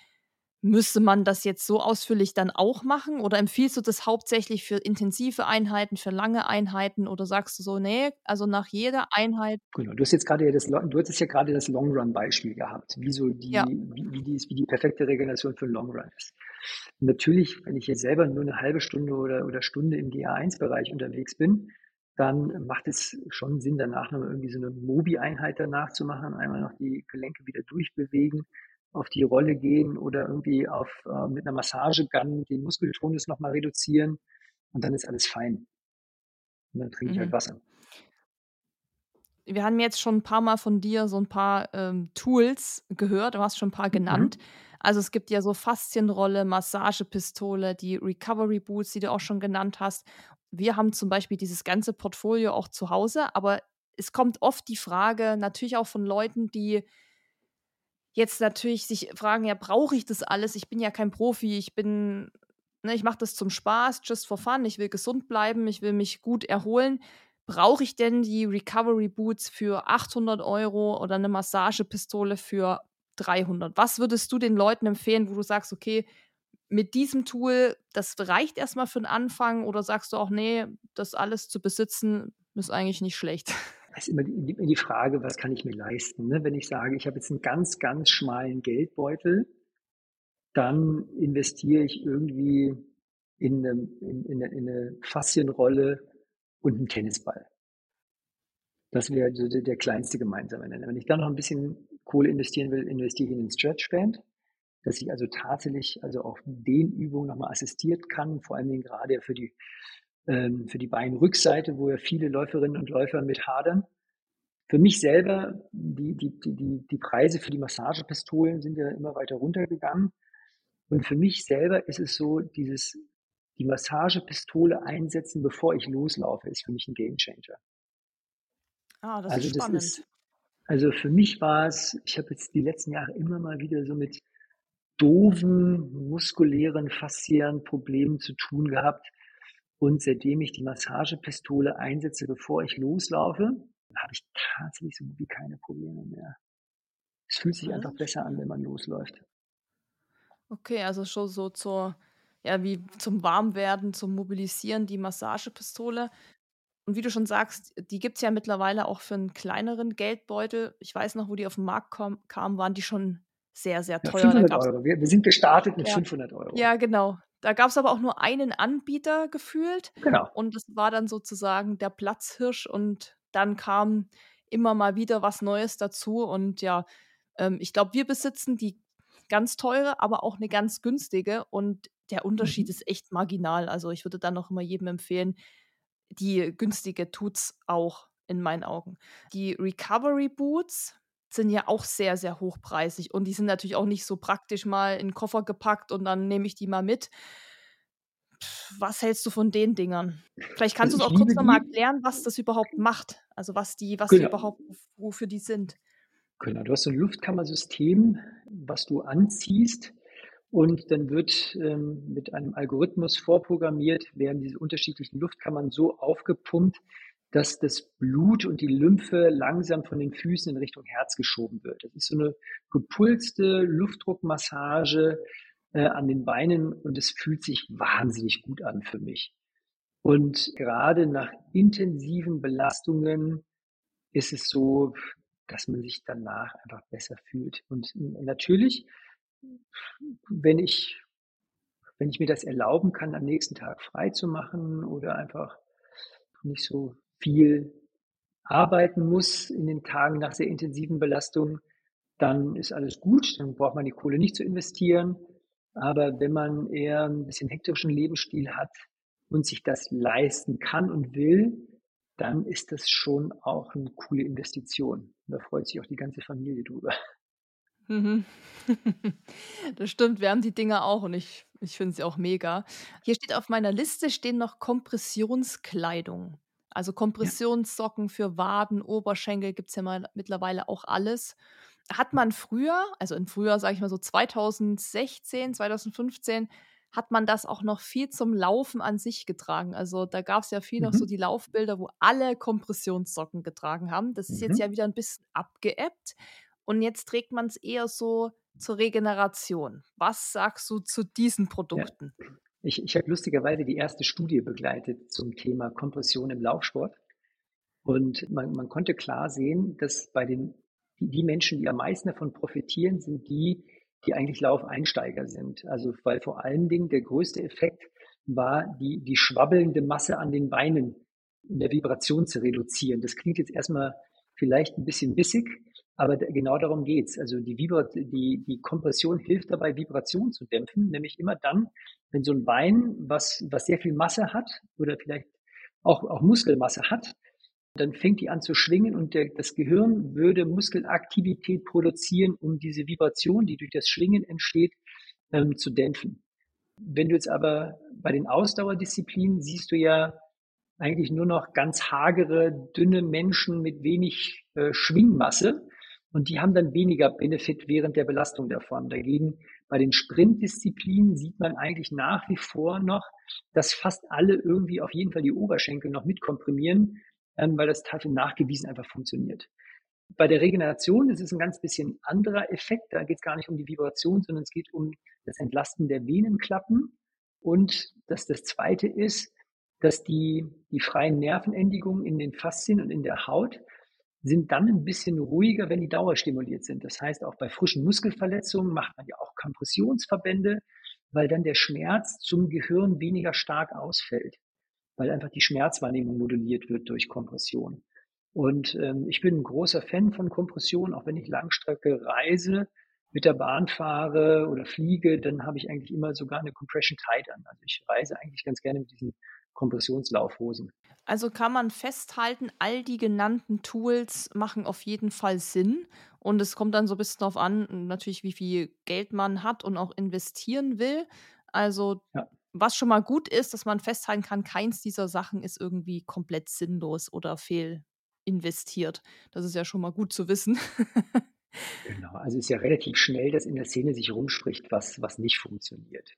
Speaker 1: Müsste man das jetzt so ausführlich dann auch machen oder empfiehlst du das hauptsächlich für intensive Einheiten, für lange Einheiten oder sagst du so, nee, also nach jeder Einheit?
Speaker 2: Genau, du hast jetzt gerade das, du hattest ja gerade das Long Run Beispiel gehabt, wie so die, ja. wie, wie, die, wie die perfekte Regeneration für Long Run ist. Natürlich, wenn ich jetzt selber nur eine halbe Stunde oder, oder Stunde im GA1-Bereich unterwegs bin, dann macht es schon Sinn, danach noch irgendwie so eine Mobi-Einheit danach zu machen, einmal noch die Gelenke wieder durchbewegen, auf die Rolle gehen oder irgendwie auf, äh, mit einer Massagegun den Muskeltonus nochmal reduzieren und dann ist alles fein. Und dann trinke ich halt mhm. Wasser.
Speaker 1: Wir haben jetzt schon ein paar Mal von dir so ein paar ähm, Tools gehört, du hast schon ein paar genannt. Mhm. Also es gibt ja so Faszienrolle, Massagepistole, die Recovery Boots, die du auch schon genannt hast. Wir haben zum Beispiel dieses ganze Portfolio auch zu Hause, aber es kommt oft die Frage, natürlich auch von Leuten, die jetzt natürlich sich fragen, ja, brauche ich das alles? Ich bin ja kein Profi, ich bin, ne, ich mache das zum Spaß, just for fun, ich will gesund bleiben, ich will mich gut erholen. Brauche ich denn die Recovery Boots für 800 Euro oder eine Massagepistole für 300? Was würdest du den Leuten empfehlen, wo du sagst, okay, mit diesem Tool, das reicht erstmal für den Anfang oder sagst du auch, nee, das alles zu besitzen ist eigentlich nicht schlecht?
Speaker 2: ist immer die, die Frage, was kann ich mir leisten? Ne? Wenn ich sage, ich habe jetzt einen ganz, ganz schmalen Geldbeutel, dann investiere ich irgendwie in eine, in, in eine, in eine Faszienrolle und einen Tennisball. Das wäre der, der kleinste gemeinsame Nenner. Wenn ich dann noch ein bisschen Kohle investieren will, investiere ich in ein Stretchband, dass ich also tatsächlich also auch den Übungen nochmal assistiert kann, vor allen Dingen gerade für die ähm, für die Beinrückseite, wo ja viele Läuferinnen und Läufer mit hadern. Für mich selber, die, die, die, die Preise für die Massagepistolen sind ja immer weiter runtergegangen. Und für mich selber ist es so, dieses, die Massagepistole einsetzen, bevor ich loslaufe, ist für mich ein Gamechanger.
Speaker 1: Ah, das also ist spannend. Das ist,
Speaker 2: also für mich war es, ich habe jetzt die letzten Jahre immer mal wieder so mit doofen, muskulären, fasziären Problemen zu tun gehabt, und seitdem ich die Massagepistole einsetze, bevor ich loslaufe, habe ich tatsächlich so gut wie keine Probleme mehr. Es fühlt sich einfach besser an, wenn man losläuft.
Speaker 1: Okay, also schon so zur, ja, wie zum Warmwerden, zum Mobilisieren, die Massagepistole. Und wie du schon sagst, die gibt es ja mittlerweile auch für einen kleineren Geldbeutel. Ich weiß noch, wo die auf den Markt kamen, waren die schon sehr, sehr teuer. Ja,
Speaker 2: 500 Euro. Wir, wir, sind gestartet mit ja. 500 Euro.
Speaker 1: Ja, genau. Da gab es aber auch nur einen Anbieter gefühlt.
Speaker 2: Genau.
Speaker 1: Und das war dann sozusagen der Platzhirsch und dann kam immer mal wieder was Neues dazu. Und ja, ähm, ich glaube, wir besitzen die ganz teure, aber auch eine ganz günstige. Und der Unterschied mhm. ist echt marginal. Also ich würde dann noch immer jedem empfehlen, die günstige tut's auch in meinen Augen. Die Recovery Boots sind ja auch sehr, sehr hochpreisig und die sind natürlich auch nicht so praktisch mal in den Koffer gepackt und dann nehme ich die mal mit. was hältst du von den Dingern? Vielleicht kannst du es auch kurz nochmal erklären, was das überhaupt macht. Also was die, was genau. die überhaupt, wofür die sind.
Speaker 2: Genau, du hast so ein Luftkammersystem, was du anziehst und dann wird ähm, mit einem Algorithmus vorprogrammiert, werden diese unterschiedlichen Luftkammern so aufgepumpt, dass das Blut und die Lymphe langsam von den Füßen in Richtung Herz geschoben wird. Das ist so eine gepulste Luftdruckmassage äh, an den Beinen und es fühlt sich wahnsinnig gut an für mich. Und gerade nach intensiven Belastungen ist es so, dass man sich danach einfach besser fühlt. Und natürlich, wenn ich, wenn ich mir das erlauben kann, am nächsten Tag frei zu machen oder einfach nicht so viel arbeiten muss in den Tagen nach sehr intensiven Belastungen, dann ist alles gut, dann braucht man die Kohle nicht zu investieren. Aber wenn man eher ein bisschen hektischen Lebensstil hat und sich das leisten kann und will, dann ist das schon auch eine coole Investition. Da freut sich auch die ganze Familie drüber.
Speaker 1: Mhm. Das stimmt, wir haben die Dinger auch und ich, ich finde sie auch mega. Hier steht auf meiner Liste stehen noch Kompressionskleidung. Also Kompressionssocken für Waden, Oberschenkel gibt es ja mal mittlerweile auch alles. Hat man früher, also in früher, sage ich mal so 2016, 2015, hat man das auch noch viel zum Laufen an sich getragen. Also da gab es ja viel mhm. noch so die Laufbilder, wo alle Kompressionssocken getragen haben. Das ist mhm. jetzt ja wieder ein bisschen abgeebbt. Und jetzt trägt man es eher so zur Regeneration. Was sagst du zu diesen Produkten?
Speaker 2: Ja. Ich, ich habe lustigerweise die erste Studie begleitet zum Thema Kompression im Laufsport. Und man, man konnte klar sehen, dass bei den die, Menschen, die am meisten davon profitieren, sind die, die eigentlich Laufeinsteiger sind. Also weil vor allen Dingen der größte Effekt war, die, die schwabbelnde Masse an den Beinen in der Vibration zu reduzieren. Das klingt jetzt erstmal vielleicht ein bisschen bissig, aber genau darum geht's. Also die, Vibra die, die Kompression hilft dabei, Vibration zu dämpfen, nämlich immer dann, wenn so ein Bein, was, was sehr viel Masse hat oder vielleicht auch, auch Muskelmasse hat, dann fängt die an zu schwingen und der, das Gehirn würde Muskelaktivität produzieren, um diese Vibration, die durch das Schwingen entsteht, ähm, zu dämpfen. Wenn du jetzt aber bei den Ausdauerdisziplinen siehst du ja eigentlich nur noch ganz hagere, dünne Menschen mit wenig äh, Schwingmasse. Und die haben dann weniger Benefit während der Belastung davon. Dagegen bei den Sprintdisziplinen sieht man eigentlich nach wie vor noch, dass fast alle irgendwie auf jeden Fall die Oberschenkel noch mitkomprimieren, ähm, weil das dafür nachgewiesen einfach funktioniert. Bei der Regeneration ist es ein ganz bisschen anderer Effekt. Da geht es gar nicht um die Vibration, sondern es geht um das Entlasten der Venenklappen. Und dass das zweite ist, dass die, die freien Nervenendigungen in den Faszien und in der Haut sind dann ein bisschen ruhiger, wenn die dauerstimuliert sind. Das heißt, auch bei frischen Muskelverletzungen macht man ja auch Kompressionsverbände, weil dann der Schmerz zum Gehirn weniger stark ausfällt, weil einfach die Schmerzwahrnehmung moduliert wird durch Kompression. Und ähm, ich bin ein großer Fan von Kompression, auch wenn ich Langstrecke reise, mit der Bahn fahre oder fliege, dann habe ich eigentlich immer sogar eine Compression Tight an. Also ich reise eigentlich ganz gerne mit diesen Kompressionslaufhosen.
Speaker 1: Also kann man festhalten, all die genannten Tools machen auf jeden Fall Sinn. Und es kommt dann so ein bisschen darauf an, natürlich, wie viel Geld man hat und auch investieren will. Also, ja. was schon mal gut ist, dass man festhalten kann, keins dieser Sachen ist irgendwie komplett sinnlos oder fehlinvestiert. Das ist ja schon mal gut zu wissen.
Speaker 2: genau, also ist ja relativ schnell, dass in der Szene sich rumspricht, was, was nicht funktioniert.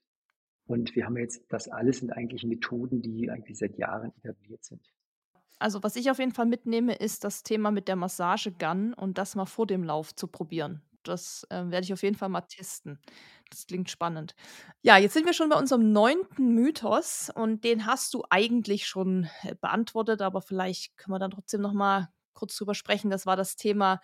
Speaker 2: Und wir haben jetzt, das alles sind eigentlich Methoden, die eigentlich seit Jahren etabliert sind.
Speaker 1: Also was ich auf jeden Fall mitnehme, ist das Thema mit der Massagegun und das mal vor dem Lauf zu probieren. Das äh, werde ich auf jeden Fall mal testen. Das klingt spannend. Ja, jetzt sind wir schon bei unserem neunten Mythos und den hast du eigentlich schon äh, beantwortet, aber vielleicht können wir dann trotzdem noch mal kurz drüber sprechen. Das war das Thema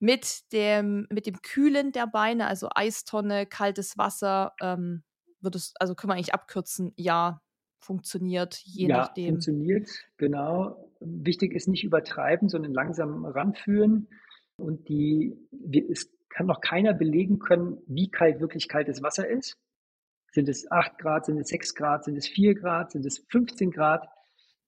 Speaker 1: mit dem, mit dem Kühlen der Beine, also Eistonne, kaltes Wasser. Ähm, wird es, also können wir eigentlich abkürzen, ja, funktioniert, je ja, nachdem.
Speaker 2: Funktioniert, genau. Wichtig ist nicht übertreiben, sondern langsam ranführen. Und die, es kann noch keiner belegen können, wie kalt wirklich kaltes Wasser ist. Sind es 8 Grad, sind es 6 Grad, sind es 4 Grad, sind es 15 Grad?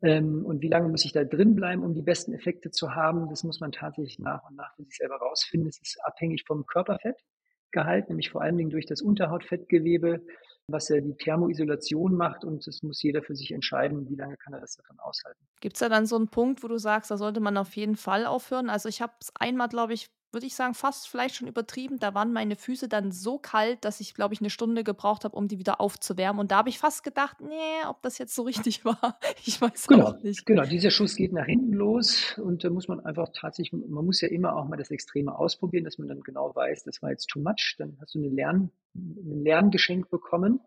Speaker 2: Ähm, und wie lange muss ich da drin bleiben, um die besten Effekte zu haben? Das muss man tatsächlich nach und nach für sich selber rausfinden. Es ist abhängig vom Körperfettgehalt, nämlich vor allen Dingen durch das Unterhautfettgewebe was ja die Thermoisolation macht und das muss jeder für sich entscheiden, wie lange kann er das davon aushalten.
Speaker 1: Gibt es da dann so einen Punkt, wo du sagst, da sollte man auf jeden Fall aufhören? Also ich habe es einmal, glaube ich, würde ich sagen, fast vielleicht schon übertrieben. Da waren meine Füße dann so kalt, dass ich, glaube ich, eine Stunde gebraucht habe, um die wieder aufzuwärmen. Und da habe ich fast gedacht, nee, ob das jetzt so richtig war. Ich weiß
Speaker 2: genau,
Speaker 1: auch nicht.
Speaker 2: Genau, dieser Schuss geht nach hinten los und da muss man einfach tatsächlich, man muss ja immer auch mal das Extreme ausprobieren, dass man dann genau weiß, das war jetzt too much. Dann hast du eine Lern, ein Lerngeschenk bekommen.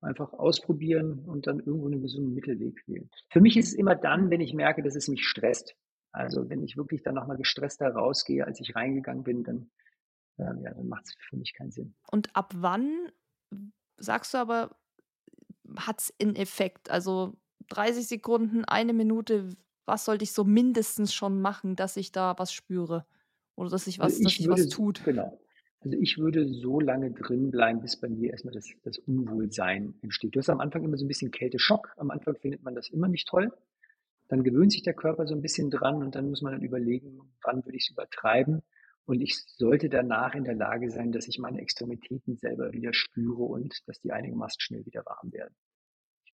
Speaker 2: Einfach ausprobieren und dann irgendwo einen gesunden Mittelweg wählen. Für mich ist es immer dann, wenn ich merke, dass es mich stresst. Also wenn ich wirklich dann nochmal gestresster rausgehe, als ich reingegangen bin, dann, äh, ja, dann macht es für mich keinen Sinn.
Speaker 1: Und ab wann sagst du aber, hat es einen Effekt? Also 30 Sekunden, eine Minute, was sollte ich so mindestens schon machen, dass ich da was spüre? Oder dass sich was, also dass sich was tut?
Speaker 2: Genau. Also ich würde so lange drin bleiben, bis bei mir erstmal das, das Unwohlsein entsteht. Du hast am Anfang immer so ein bisschen Kälteschock. Am Anfang findet man das immer nicht toll dann gewöhnt sich der Körper so ein bisschen dran und dann muss man dann überlegen, wann würde ich es übertreiben. Und ich sollte danach in der Lage sein, dass ich meine Extremitäten selber wieder spüre und dass die einigermaßen schnell wieder warm werden.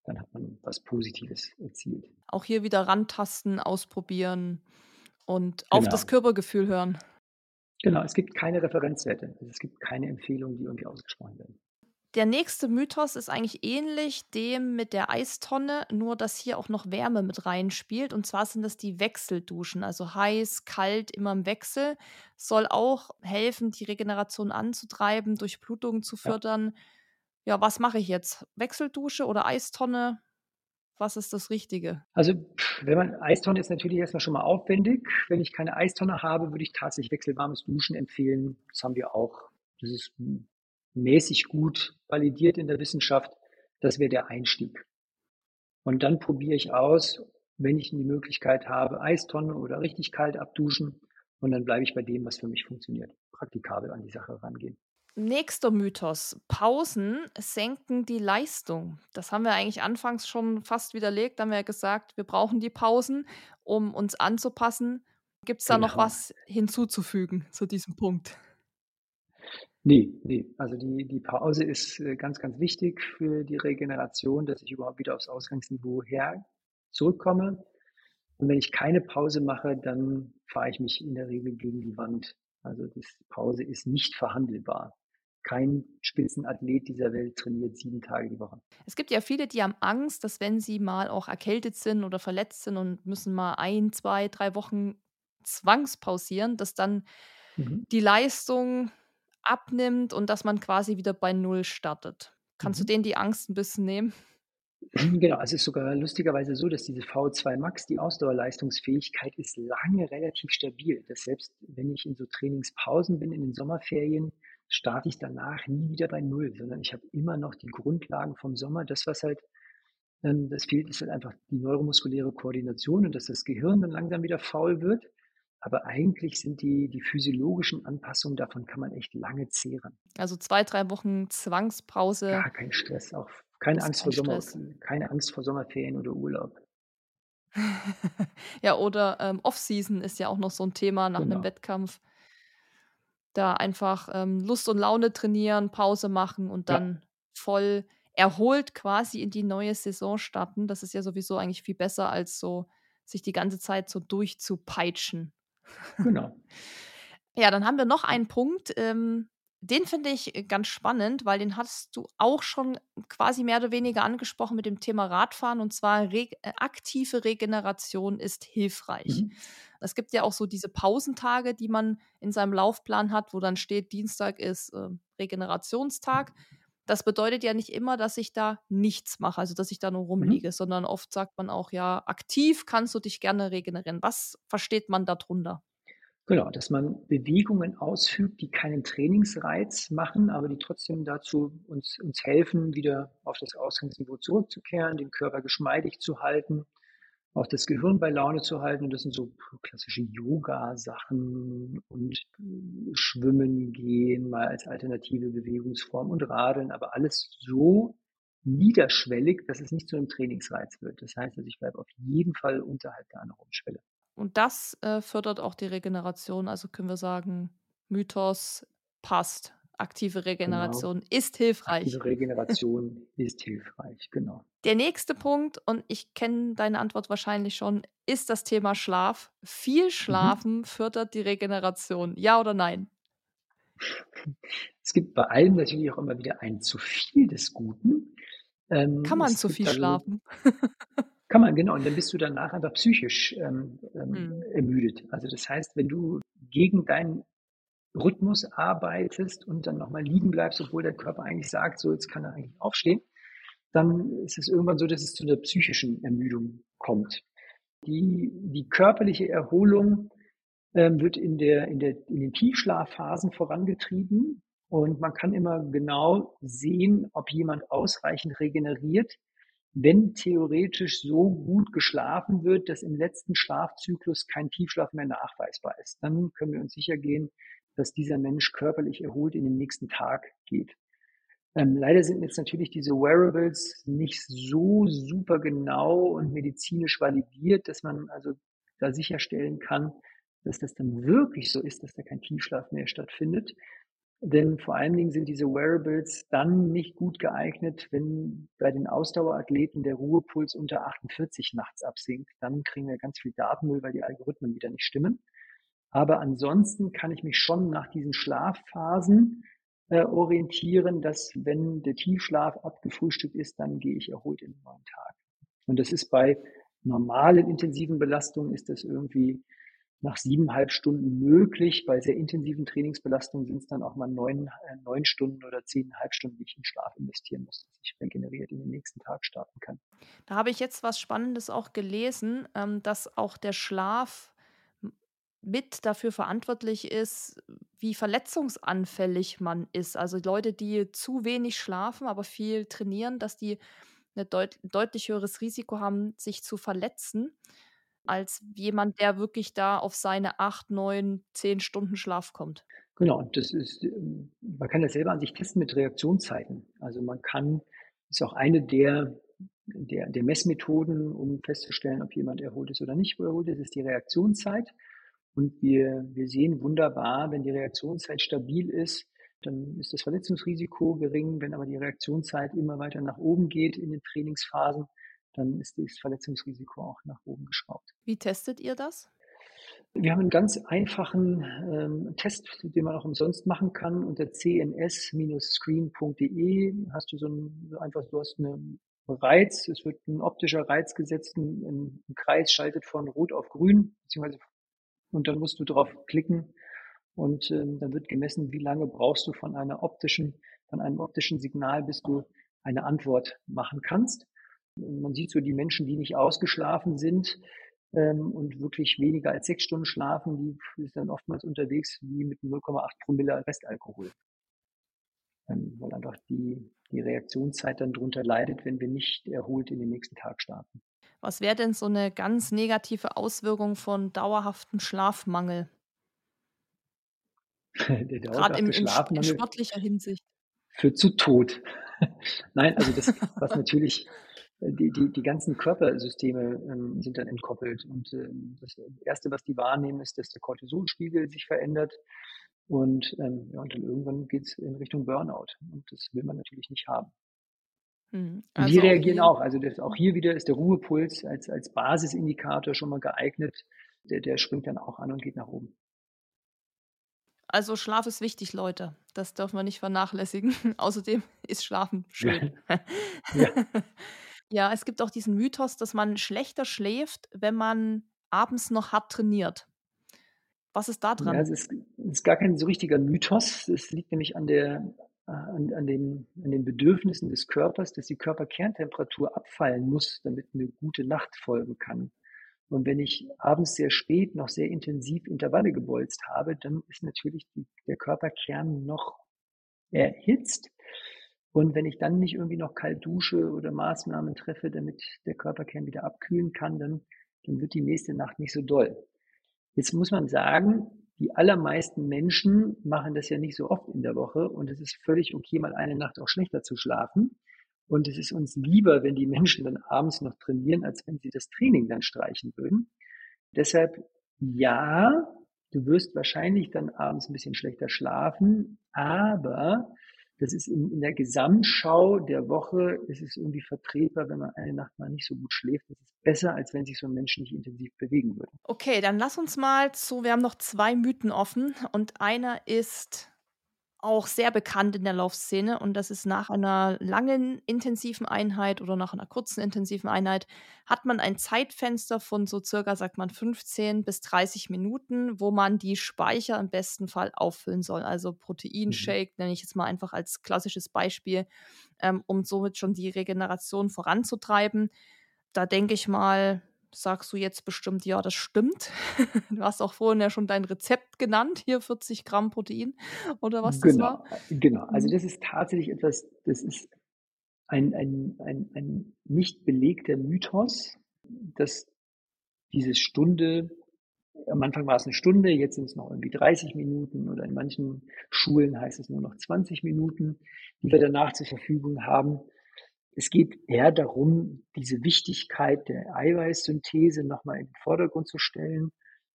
Speaker 2: Dann hat man was Positives erzielt.
Speaker 1: Auch hier wieder rantasten, ausprobieren und genau. auf das Körpergefühl hören.
Speaker 2: Genau, es gibt keine Referenzwerte. Also es gibt keine Empfehlungen, die irgendwie ausgesprochen werden.
Speaker 1: Der nächste Mythos ist eigentlich ähnlich dem mit der Eistonne, nur dass hier auch noch Wärme mit reinspielt. Und zwar sind das die Wechselduschen, also heiß, kalt, immer im Wechsel. Soll auch helfen, die Regeneration anzutreiben, Durchblutung zu fördern. Ja, ja was mache ich jetzt? Wechseldusche oder Eistonne? Was ist das Richtige?
Speaker 2: Also, wenn man Eistonne ist natürlich erstmal schon mal aufwendig. Wenn ich keine Eistonne habe, würde ich tatsächlich wechselwarmes Duschen empfehlen. Das haben wir auch. Das ist mäßig gut validiert in der Wissenschaft. Das wäre der Einstieg. Und dann probiere ich aus, wenn ich die Möglichkeit habe, Eistonne oder richtig kalt abduschen. Und dann bleibe ich bei dem, was für mich funktioniert. Praktikabel an die Sache rangehen.
Speaker 1: Nächster Mythos. Pausen senken die Leistung. Das haben wir eigentlich anfangs schon fast widerlegt. Da haben wir ja gesagt, wir brauchen die Pausen, um uns anzupassen. Gibt es da genau. noch was hinzuzufügen zu diesem Punkt?
Speaker 2: Nee, nee. Also die, die Pause ist äh, ganz, ganz wichtig für die Regeneration, dass ich überhaupt wieder aufs Ausgangsniveau her zurückkomme. Und wenn ich keine Pause mache, dann fahre ich mich in der Regel gegen die Wand. Also die Pause ist nicht verhandelbar. Kein Spitzenathlet dieser Welt trainiert sieben Tage die Woche.
Speaker 1: Es gibt ja viele, die haben Angst, dass wenn sie mal auch erkältet sind oder verletzt sind und müssen mal ein, zwei, drei Wochen zwangspausieren, dass dann mhm. die Leistung abnimmt und dass man quasi wieder bei Null startet. Kannst mhm. du denen die Angst ein bisschen nehmen?
Speaker 2: Genau, es ist sogar lustigerweise so, dass diese V2 Max, die Ausdauerleistungsfähigkeit, ist lange relativ stabil. Dass selbst wenn ich in so Trainingspausen bin, in den Sommerferien, starte ich danach nie wieder bei Null, sondern ich habe immer noch die Grundlagen vom Sommer. Das, was halt, ähm, das fehlt, ist halt einfach die neuromuskuläre Koordination und dass das Gehirn dann langsam wieder faul wird. Aber eigentlich sind die, die physiologischen Anpassungen, davon kann man echt lange zehren.
Speaker 1: Also zwei, drei Wochen Zwangspause.
Speaker 2: Gar kein Stress, auch keine Angst vor Sommer, keine Angst vor Sommerferien oder Urlaub.
Speaker 1: ja, oder ähm, Off-Season ist ja auch noch so ein Thema nach genau. einem Wettkampf. Da einfach ähm, Lust und Laune trainieren, Pause machen und dann ja. voll erholt quasi in die neue Saison starten. Das ist ja sowieso eigentlich viel besser, als so sich die ganze Zeit so durchzupeitschen.
Speaker 2: Genau.
Speaker 1: ja, dann haben wir noch einen Punkt. Ähm, den finde ich äh, ganz spannend, weil den hast du auch schon quasi mehr oder weniger angesprochen mit dem Thema Radfahren und zwar re äh, aktive Regeneration ist hilfreich. Mhm. Es gibt ja auch so diese Pausentage, die man in seinem Laufplan hat, wo dann steht, Dienstag ist äh, Regenerationstag. Das bedeutet ja nicht immer, dass ich da nichts mache, also dass ich da nur mhm. rumliege, mhm. sondern oft sagt man auch, ja, aktiv kannst du dich gerne regenerieren. Was versteht man darunter?
Speaker 2: Genau, dass man Bewegungen ausfügt, die keinen Trainingsreiz machen, aber die trotzdem dazu uns, uns helfen, wieder auf das Ausgangsniveau zurückzukehren, den Körper geschmeidig zu halten auch das Gehirn bei Laune zu halten. Und das sind so klassische Yoga-Sachen und äh, Schwimmen gehen mal als alternative Bewegungsform und Radeln, aber alles so niederschwellig, dass es nicht zu einem Trainingsreiz wird. Das heißt, also ich bleibe auf jeden Fall unterhalb der Anaerobschwelle.
Speaker 1: Und das äh, fördert auch die Regeneration. Also können wir sagen, Mythos passt. Aktive Regeneration genau. ist hilfreich.
Speaker 2: Aktive Regeneration ist hilfreich, genau.
Speaker 1: Der nächste Punkt, und ich kenne deine Antwort wahrscheinlich schon, ist das Thema Schlaf. Viel mhm. Schlafen mhm. fördert die Regeneration. Ja oder nein?
Speaker 2: Es gibt bei allem natürlich auch immer wieder ein zu viel des Guten.
Speaker 1: Ähm, kann man zu viel schlafen?
Speaker 2: kann man, genau. Und dann bist du danach einfach psychisch ähm, mhm. ermüdet. Also das heißt, wenn du gegen deinen Rhythmus arbeitest und dann nochmal liegen bleibst, obwohl der Körper eigentlich sagt, so jetzt kann er eigentlich aufstehen, dann ist es irgendwann so, dass es zu einer psychischen Ermüdung kommt. Die, die körperliche Erholung ähm, wird in, der, in, der, in den Tiefschlafphasen vorangetrieben und man kann immer genau sehen, ob jemand ausreichend regeneriert, wenn theoretisch so gut geschlafen wird, dass im letzten Schlafzyklus kein Tiefschlaf mehr nachweisbar ist. Dann können wir uns sicher gehen, dass dieser Mensch körperlich erholt in den nächsten Tag geht. Ähm, leider sind jetzt natürlich diese Wearables nicht so super genau und medizinisch validiert, dass man also da sicherstellen kann, dass das dann wirklich so ist, dass da kein Tiefschlaf mehr stattfindet. Denn vor allen Dingen sind diese Wearables dann nicht gut geeignet, wenn bei den Ausdauerathleten der Ruhepuls unter 48 nachts absinkt. Dann kriegen wir ganz viel Datenmüll, weil die Algorithmen wieder nicht stimmen. Aber ansonsten kann ich mich schon nach diesen Schlafphasen äh, orientieren, dass wenn der Tiefschlaf abgefrühstückt ist, dann gehe ich erholt in den neuen Tag. Und das ist bei normalen intensiven Belastungen ist das irgendwie nach siebeneinhalb Stunden möglich. Bei sehr intensiven Trainingsbelastungen sind es dann auch mal neun, äh, neun Stunden oder zehneinhalb Stunden, die ich in Schlaf investieren muss, dass ich regeneriert in den nächsten Tag starten kann.
Speaker 1: Da habe ich jetzt was Spannendes auch gelesen, ähm, dass auch der Schlaf mit dafür verantwortlich ist, wie verletzungsanfällig man ist. Also Leute, die zu wenig schlafen, aber viel trainieren, dass die ein deut deutlich höheres Risiko haben, sich zu verletzen, als jemand, der wirklich da auf seine acht, neun, zehn Stunden Schlaf kommt.
Speaker 2: Genau, das ist, ähm, man kann das selber an sich testen mit Reaktionszeiten. Also man kann, ist auch eine der, der, der Messmethoden, um festzustellen, ob jemand erholt ist oder nicht erholt ist, ist die Reaktionszeit. Und wir, wir sehen wunderbar, wenn die Reaktionszeit stabil ist, dann ist das Verletzungsrisiko gering. Wenn aber die Reaktionszeit immer weiter nach oben geht in den Trainingsphasen, dann ist das Verletzungsrisiko auch nach oben geschraubt.
Speaker 1: Wie testet ihr das?
Speaker 2: Wir haben einen ganz einfachen ähm, Test, den man auch umsonst machen kann. Unter cns-screen.de hast du so ein, so einfach, du hast einen Reiz, es wird ein optischer Reiz gesetzt, ein, ein Kreis schaltet von rot auf grün, beziehungsweise und dann musst du drauf klicken und ähm, dann wird gemessen, wie lange brauchst du von einer optischen, von einem optischen Signal, bis du eine Antwort machen kannst. Man sieht so die Menschen, die nicht ausgeschlafen sind ähm, und wirklich weniger als sechs Stunden schlafen, die sind dann oftmals unterwegs wie mit 0,8 Promille Restalkohol. Ähm, weil einfach die, die Reaktionszeit dann drunter leidet, wenn wir nicht erholt in den nächsten Tag starten.
Speaker 1: Was wäre denn so eine ganz negative Auswirkung von dauerhaftem Schlafmangel? Gerade in, in, in sportlicher Hinsicht.
Speaker 2: Führt zu Tod. Nein, also das, was natürlich, äh, die, die, die ganzen Körpersysteme ähm, sind dann entkoppelt. Und ähm, das Erste, was die wahrnehmen, ist, dass der Cortisolspiegel sich verändert. Und, ähm, ja, und dann irgendwann geht es in Richtung Burnout. Und das will man natürlich nicht haben. Mhm. Also die reagieren auch. Also das, auch hier wieder ist der Ruhepuls als, als Basisindikator schon mal geeignet. Der, der springt dann auch an und geht nach oben.
Speaker 1: Also Schlaf ist wichtig, Leute. Das dürfen wir nicht vernachlässigen. Außerdem ist Schlafen schön. ja. ja, es gibt auch diesen Mythos, dass man schlechter schläft, wenn man abends noch hart trainiert. Was ist da dran?
Speaker 2: Ja, es ist, es ist gar kein so richtiger Mythos. Es liegt nämlich an der, an, an, den, an den Bedürfnissen des Körpers, dass die Körperkerntemperatur abfallen muss, damit eine gute Nacht folgen kann. Und wenn ich abends sehr spät noch sehr intensiv Intervalle gebolzt habe, dann ist natürlich die, der Körperkern noch erhitzt. Und wenn ich dann nicht irgendwie noch kalt dusche oder Maßnahmen treffe, damit der Körperkern wieder abkühlen kann, dann, dann wird die nächste Nacht nicht so doll. Jetzt muss man sagen, die allermeisten Menschen machen das ja nicht so oft in der Woche und es ist völlig okay, mal eine Nacht auch schlechter zu schlafen. Und es ist uns lieber, wenn die Menschen dann abends noch trainieren, als wenn sie das Training dann streichen würden. Deshalb ja, Du wirst wahrscheinlich dann abends ein bisschen schlechter schlafen, aber das ist in, in, der Gesamtschau der Woche, ist es irgendwie vertretbar, wenn man eine Nacht mal nicht so gut schläft. Das ist besser, als wenn sich so ein Mensch nicht intensiv bewegen würde.
Speaker 1: Okay, dann lass uns mal zu, wir haben noch zwei Mythen offen und einer ist, auch sehr bekannt in der Laufszene und das ist nach einer langen intensiven Einheit oder nach einer kurzen intensiven Einheit hat man ein Zeitfenster von so circa, sagt man, 15 bis 30 Minuten, wo man die Speicher im besten Fall auffüllen soll. Also mhm. Proteinshake mhm. nenne ich jetzt mal einfach als klassisches Beispiel, ähm, um somit schon die Regeneration voranzutreiben. Da denke ich mal, sagst du jetzt bestimmt, ja, das stimmt. Du hast auch vorhin ja schon dein Rezept genannt, hier 40 Gramm Protein oder was
Speaker 2: genau,
Speaker 1: das war.
Speaker 2: Genau, also mhm. das ist tatsächlich etwas, das ist ein, ein, ein, ein nicht belegter Mythos, dass diese Stunde, am Anfang war es eine Stunde, jetzt sind es noch irgendwie 30 Minuten oder in manchen Schulen heißt es nur noch 20 Minuten, die wir danach zur Verfügung haben. Es geht eher darum, diese Wichtigkeit der Eiweißsynthese nochmal in den Vordergrund zu stellen.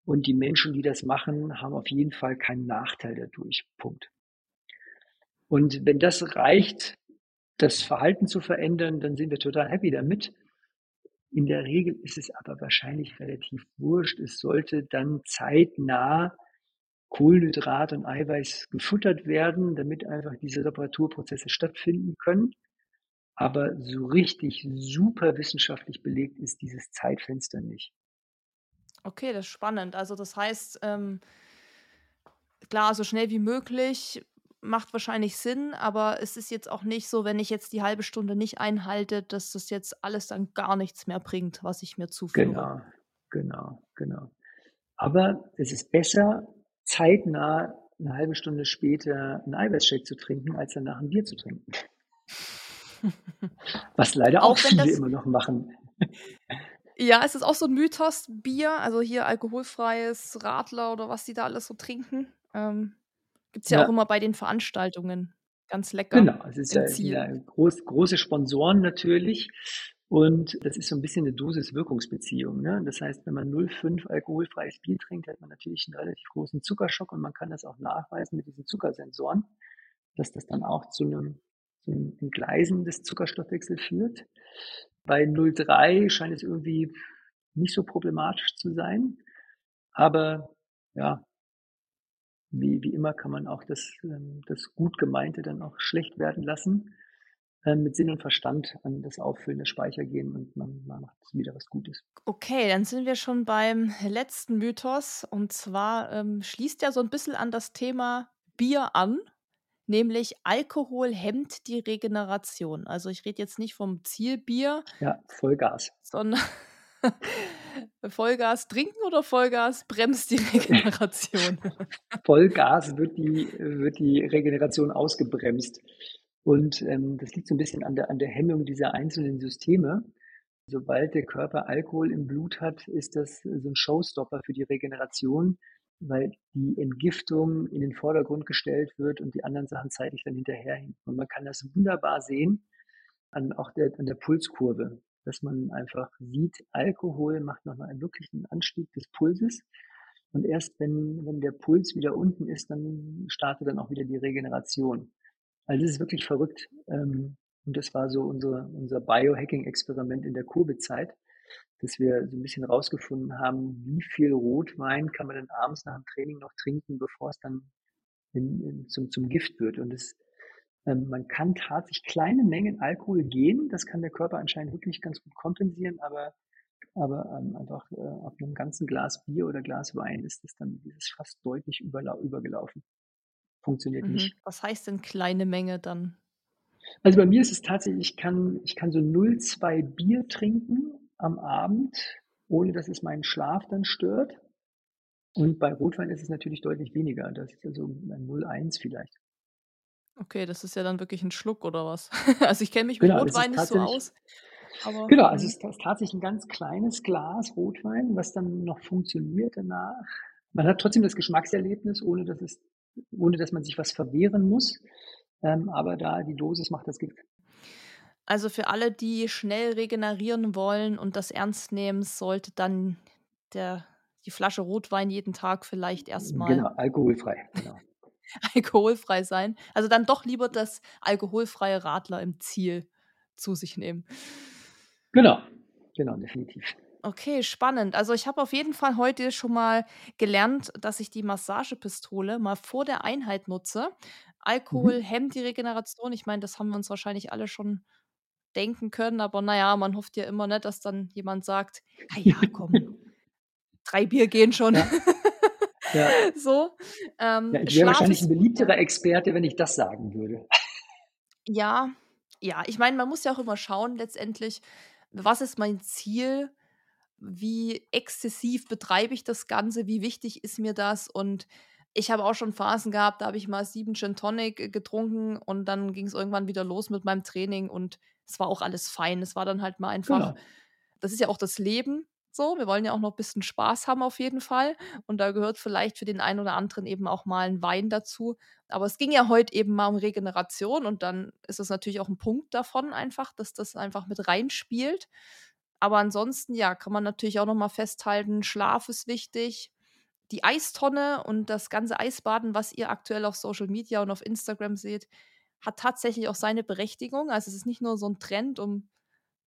Speaker 2: Und die Menschen, die das machen, haben auf jeden Fall keinen Nachteil dadurch. Punkt. Und wenn das reicht, das Verhalten zu verändern, dann sind wir total happy damit. In der Regel ist es aber wahrscheinlich relativ wurscht. Es sollte dann zeitnah Kohlenhydrat und Eiweiß gefuttert werden, damit einfach diese Reparaturprozesse stattfinden können. Aber so richtig super wissenschaftlich belegt ist dieses Zeitfenster nicht.
Speaker 1: Okay, das ist spannend. Also das heißt, ähm, klar, so schnell wie möglich macht wahrscheinlich Sinn, aber es ist jetzt auch nicht so, wenn ich jetzt die halbe Stunde nicht einhalte, dass das jetzt alles dann gar nichts mehr bringt, was ich mir zuführe.
Speaker 2: Genau, genau, genau. Aber es ist besser, zeitnah eine halbe Stunde später einen Eiweißshake zu trinken, als danach ein Bier zu trinken. Was leider auch, auch viele das, immer noch machen.
Speaker 1: Ja, es ist auch so ein Mythos, Bier, also hier alkoholfreies Radler oder was die da alles so trinken. Ähm, Gibt es ja, ja, auch immer bei den Veranstaltungen. Ganz lecker.
Speaker 2: Genau, es ist ja, ja groß, große Sponsoren natürlich. Und das ist so ein bisschen eine Dosis-Wirkungsbeziehung. Ne? Das heißt, wenn man 0,5 alkoholfreies Bier trinkt, hat man natürlich einen relativ großen Zuckerschock und man kann das auch nachweisen mit diesen Zuckersensoren, dass das dann auch zu einem ein Entgleisen des Zuckerstoffwechsels führt. Bei 0,3 scheint es irgendwie nicht so problematisch zu sein. Aber ja, wie, wie immer kann man auch das, ähm, das gut gemeinte dann auch schlecht werden lassen. Ähm, mit Sinn und Verstand an das Auffüllen der Speicher gehen und man, man macht wieder was Gutes.
Speaker 1: Okay, dann sind wir schon beim letzten Mythos. Und zwar ähm, schließt ja so ein bisschen an das Thema Bier an nämlich Alkohol hemmt die Regeneration. Also ich rede jetzt nicht vom Zielbier.
Speaker 2: Ja, Vollgas.
Speaker 1: Sondern Vollgas trinken oder Vollgas bremst die Regeneration?
Speaker 2: Vollgas wird die, wird die Regeneration ausgebremst. Und ähm, das liegt so ein bisschen an der, an der Hemmung dieser einzelnen Systeme. Sobald der Körper Alkohol im Blut hat, ist das so ein Showstopper für die Regeneration weil die Entgiftung in den Vordergrund gestellt wird und die anderen Sachen zeitlich dann hinterherhinken. Und man kann das wunderbar sehen an auch der, an der Pulskurve, dass man einfach sieht, Alkohol macht nochmal einen wirklichen Anstieg des Pulses. Und erst wenn, wenn der Puls wieder unten ist, dann startet dann auch wieder die Regeneration. Also es ist wirklich verrückt. Ähm, und das war so unser, unser Biohacking-Experiment in der Covid-Zeit dass wir so ein bisschen rausgefunden haben, wie viel Rotwein kann man denn abends nach dem Training noch trinken, bevor es dann in, in, zum, zum Gift wird. Und es, ähm, man kann tatsächlich kleine Mengen Alkohol gehen, das kann der Körper anscheinend wirklich ganz gut kompensieren, aber, aber ähm, einfach äh, auf einem ganzen Glas Bier oder Glas Wein ist das dann dieses fast deutlich übergelaufen. Funktioniert mhm. nicht.
Speaker 1: Was heißt denn kleine Menge dann?
Speaker 2: Also bei mir ist es tatsächlich, ich kann, ich kann so 0,2 Bier trinken am Abend, ohne dass es meinen Schlaf dann stört. Und bei Rotwein ist es natürlich deutlich weniger. Das ist also ein 0,1 vielleicht.
Speaker 1: Okay, das ist ja dann wirklich ein Schluck oder was? also ich kenne mich mit genau, Rotwein nicht so aus.
Speaker 2: Aber, genau, also es ist tatsächlich ein ganz kleines Glas Rotwein, was dann noch funktioniert danach. Man hat trotzdem das Geschmackserlebnis, ohne dass es, ohne dass man sich was verwehren muss. Ähm, aber da die Dosis macht das.
Speaker 1: Also für alle, die schnell regenerieren wollen und das ernst nehmen, sollte dann der, die Flasche Rotwein jeden Tag vielleicht erstmal.
Speaker 2: Genau, alkoholfrei. Genau.
Speaker 1: alkoholfrei sein. Also dann doch lieber das alkoholfreie Radler im Ziel zu sich nehmen.
Speaker 2: Genau, genau, definitiv.
Speaker 1: Okay, spannend. Also ich habe auf jeden Fall heute schon mal gelernt, dass ich die Massagepistole mal vor der Einheit nutze. Alkohol
Speaker 2: Mhm.
Speaker 1: hemmt die Regeneration. Ich meine, das haben wir uns wahrscheinlich alle schon denken können, aber naja, man hofft ja immer nicht, dass dann jemand sagt, ah ja, komm, drei Bier gehen schon.
Speaker 2: Ja. Ja.
Speaker 1: so. Ähm,
Speaker 2: Ja, ich wäre wahrscheinlich ein beliebterer Experte, wenn ich das sagen würde.
Speaker 1: Ja, ja, ich meine, man muss ja auch immer schauen letztendlich, was ist mein Ziel? Wie exzessiv betreibe ich das Ganze? Wie wichtig ist mir das? Und ich habe auch schon Phasen gehabt, da habe ich mal 7 Gin Tonic, äh, getrunken und dann ging's irgendwann wieder los mit meinem Training und es war auch alles fein. Es war dann halt mal einfach
Speaker 2: Genau.
Speaker 1: das ist ja auch das Leben so. Wir wollen ja auch noch 'n bisschen Spaß haben auf jeden Fall. Und da gehört vielleicht für den einen oder anderen eben auch mal 'n Wein dazu. Aber es ging ja heute eben mal um Regeneration und dann ist es natürlich auch 'n Punkt davon einfach, dass das einfach mit reinspielt. Aber ansonsten, ja, kann man natürlich auch noch mal festhalten, Schlaf ist wichtig. Die Eistonne und das ganze Eisbaden, was ihr aktuell auf Social Media und auf Instagram seht, hat tatsächlich auch seine Berechtigung. Also, es ist nicht nur so 'n Trend, um,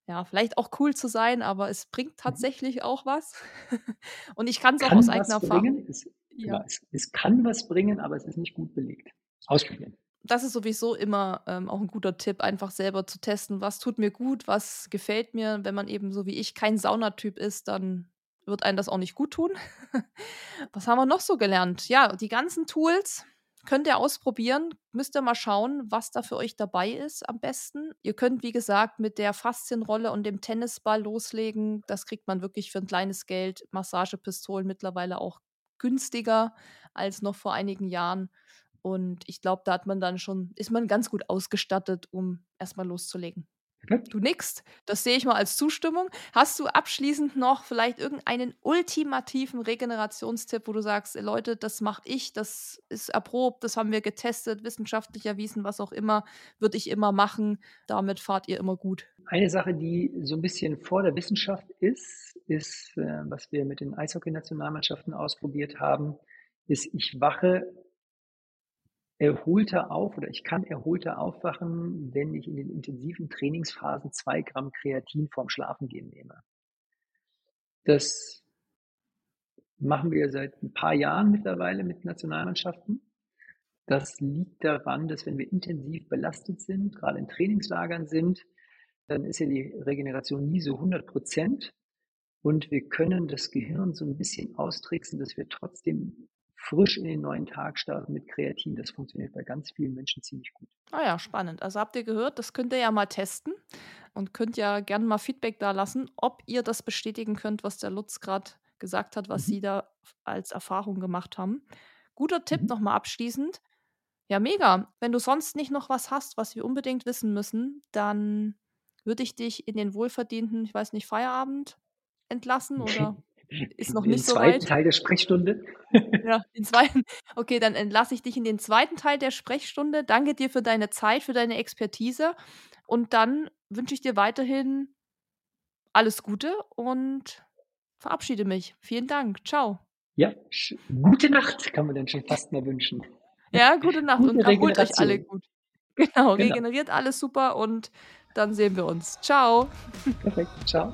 Speaker 1: ja, vielleicht auch cool zu sein, aber es bringt
Speaker 2: Mhm.
Speaker 1: tatsächlich auch was. Und ich kann's auch aus
Speaker 2: Kann
Speaker 1: eigener Erfahrung.
Speaker 2: Es
Speaker 1: ja.
Speaker 2: genau, es es kann was bringen, aber es ist nicht gut belegt. Ausprobieren.
Speaker 1: Das ist sowieso immer, ähm, auch 'n guter Tipp, einfach selber zu testen, was tut mir gut, was gefällt mir. Wenn man eben so wie ich kein Saunatyp ist, dann wird einem das auch nicht guttun. Was haben wir noch so gelernt? Ja, die ganzen Tools könnt ihr ausprobieren. Müsst ihr mal schauen, was da für euch dabei ist am besten. Ihr könnt, wie gesagt, mit der Faszienrolle und dem Tennisball loslegen. Das kriegt man wirklich für 'n kleines Geld. Massagepistolen mittlerweile auch günstiger als noch vor einigen Jahren. Und ich glaube, da hat man dann schon ist man ganz gut ausgestattet, um erst mal loszulegen. Du nickst. Das sehe ich mal als Zustimmung. Hast du abschließend noch vielleicht irgendeinen ultimativen Regenerationstipp, wo du sagst: „Ey Leute, das mache ich, das ist erprobt, das haben wir getestet, wissenschaftlich erwiesen, was auch immer, würde ich immer machen. Damit fahrt ihr immer gut?“
Speaker 2: Eine Sache, die so 'n bisschen vor der Wissenschaft ist, ist, äh, was wir mit den Eishockeynationalmannschaften ausprobiert haben, ist, ich wache erholter auf oder ich kann erholter aufwachen, wenn ich in den intensiven Trainingsphasen 2 Gramm Kreatin vorm Schlafengehen nehme. Das machen wir seit 'n paar Jahren mittlerweile mit Nationalmannschaften. Das liegt daran, dass wenn wir intensiv belastet sind, grade in Trainingslagern sind, dann ist ja die Regeneration nie so 100 % und wir können das Gehirn so 'n bisschen austricksen, dass wir trotzdem frisch in den neuen Tag starten mit Kreatin. Das funktioniert bei ganz vielen Menschen ziemlich gut.
Speaker 1: Ah ja, spannend. Also, habt ihr gehört, das könnt ihr ja mal testen und könnt ja gern mal Feedback dalassen, ob ihr das bestätigen könnt, was der Lutz grad gesagt hat, was
Speaker 2: Mhm.
Speaker 1: sie da als Erfahrung gemacht haben. Guter Tipp
Speaker 2: Mhm.
Speaker 1: mal abschließend. Ja, mega. Wenn du sonst nicht noch was hast, was wir unbedingt wissen müssen, dann würde ich dich in den wohlverdienten, ich weiß nicht, Feierabend entlassen oder ist noch
Speaker 2: In den
Speaker 1: nicht so
Speaker 2: 2.
Speaker 1: weit?
Speaker 2: Teil der Sprechstunde.
Speaker 1: Ja, den 2. Okay, dann entlasse ich dich in den 2. Teil der Sprechstunde. Danke dir für deine Zeit, für deine Expertise und dann wünsche ich dir weiterhin alles Gute und verabschiede mich. Vielen Dank. Tschau.
Speaker 2: Ja, gute Nacht, kann man dann schon fast mal wünschen.
Speaker 1: Ja, gute Nacht und
Speaker 2: Gute
Speaker 1: erholt euch alle gut. Genau,
Speaker 2: Genau.
Speaker 1: regeneriert alles super und dann sehen wir uns. Tschau.
Speaker 2: Perfekt. Tschau.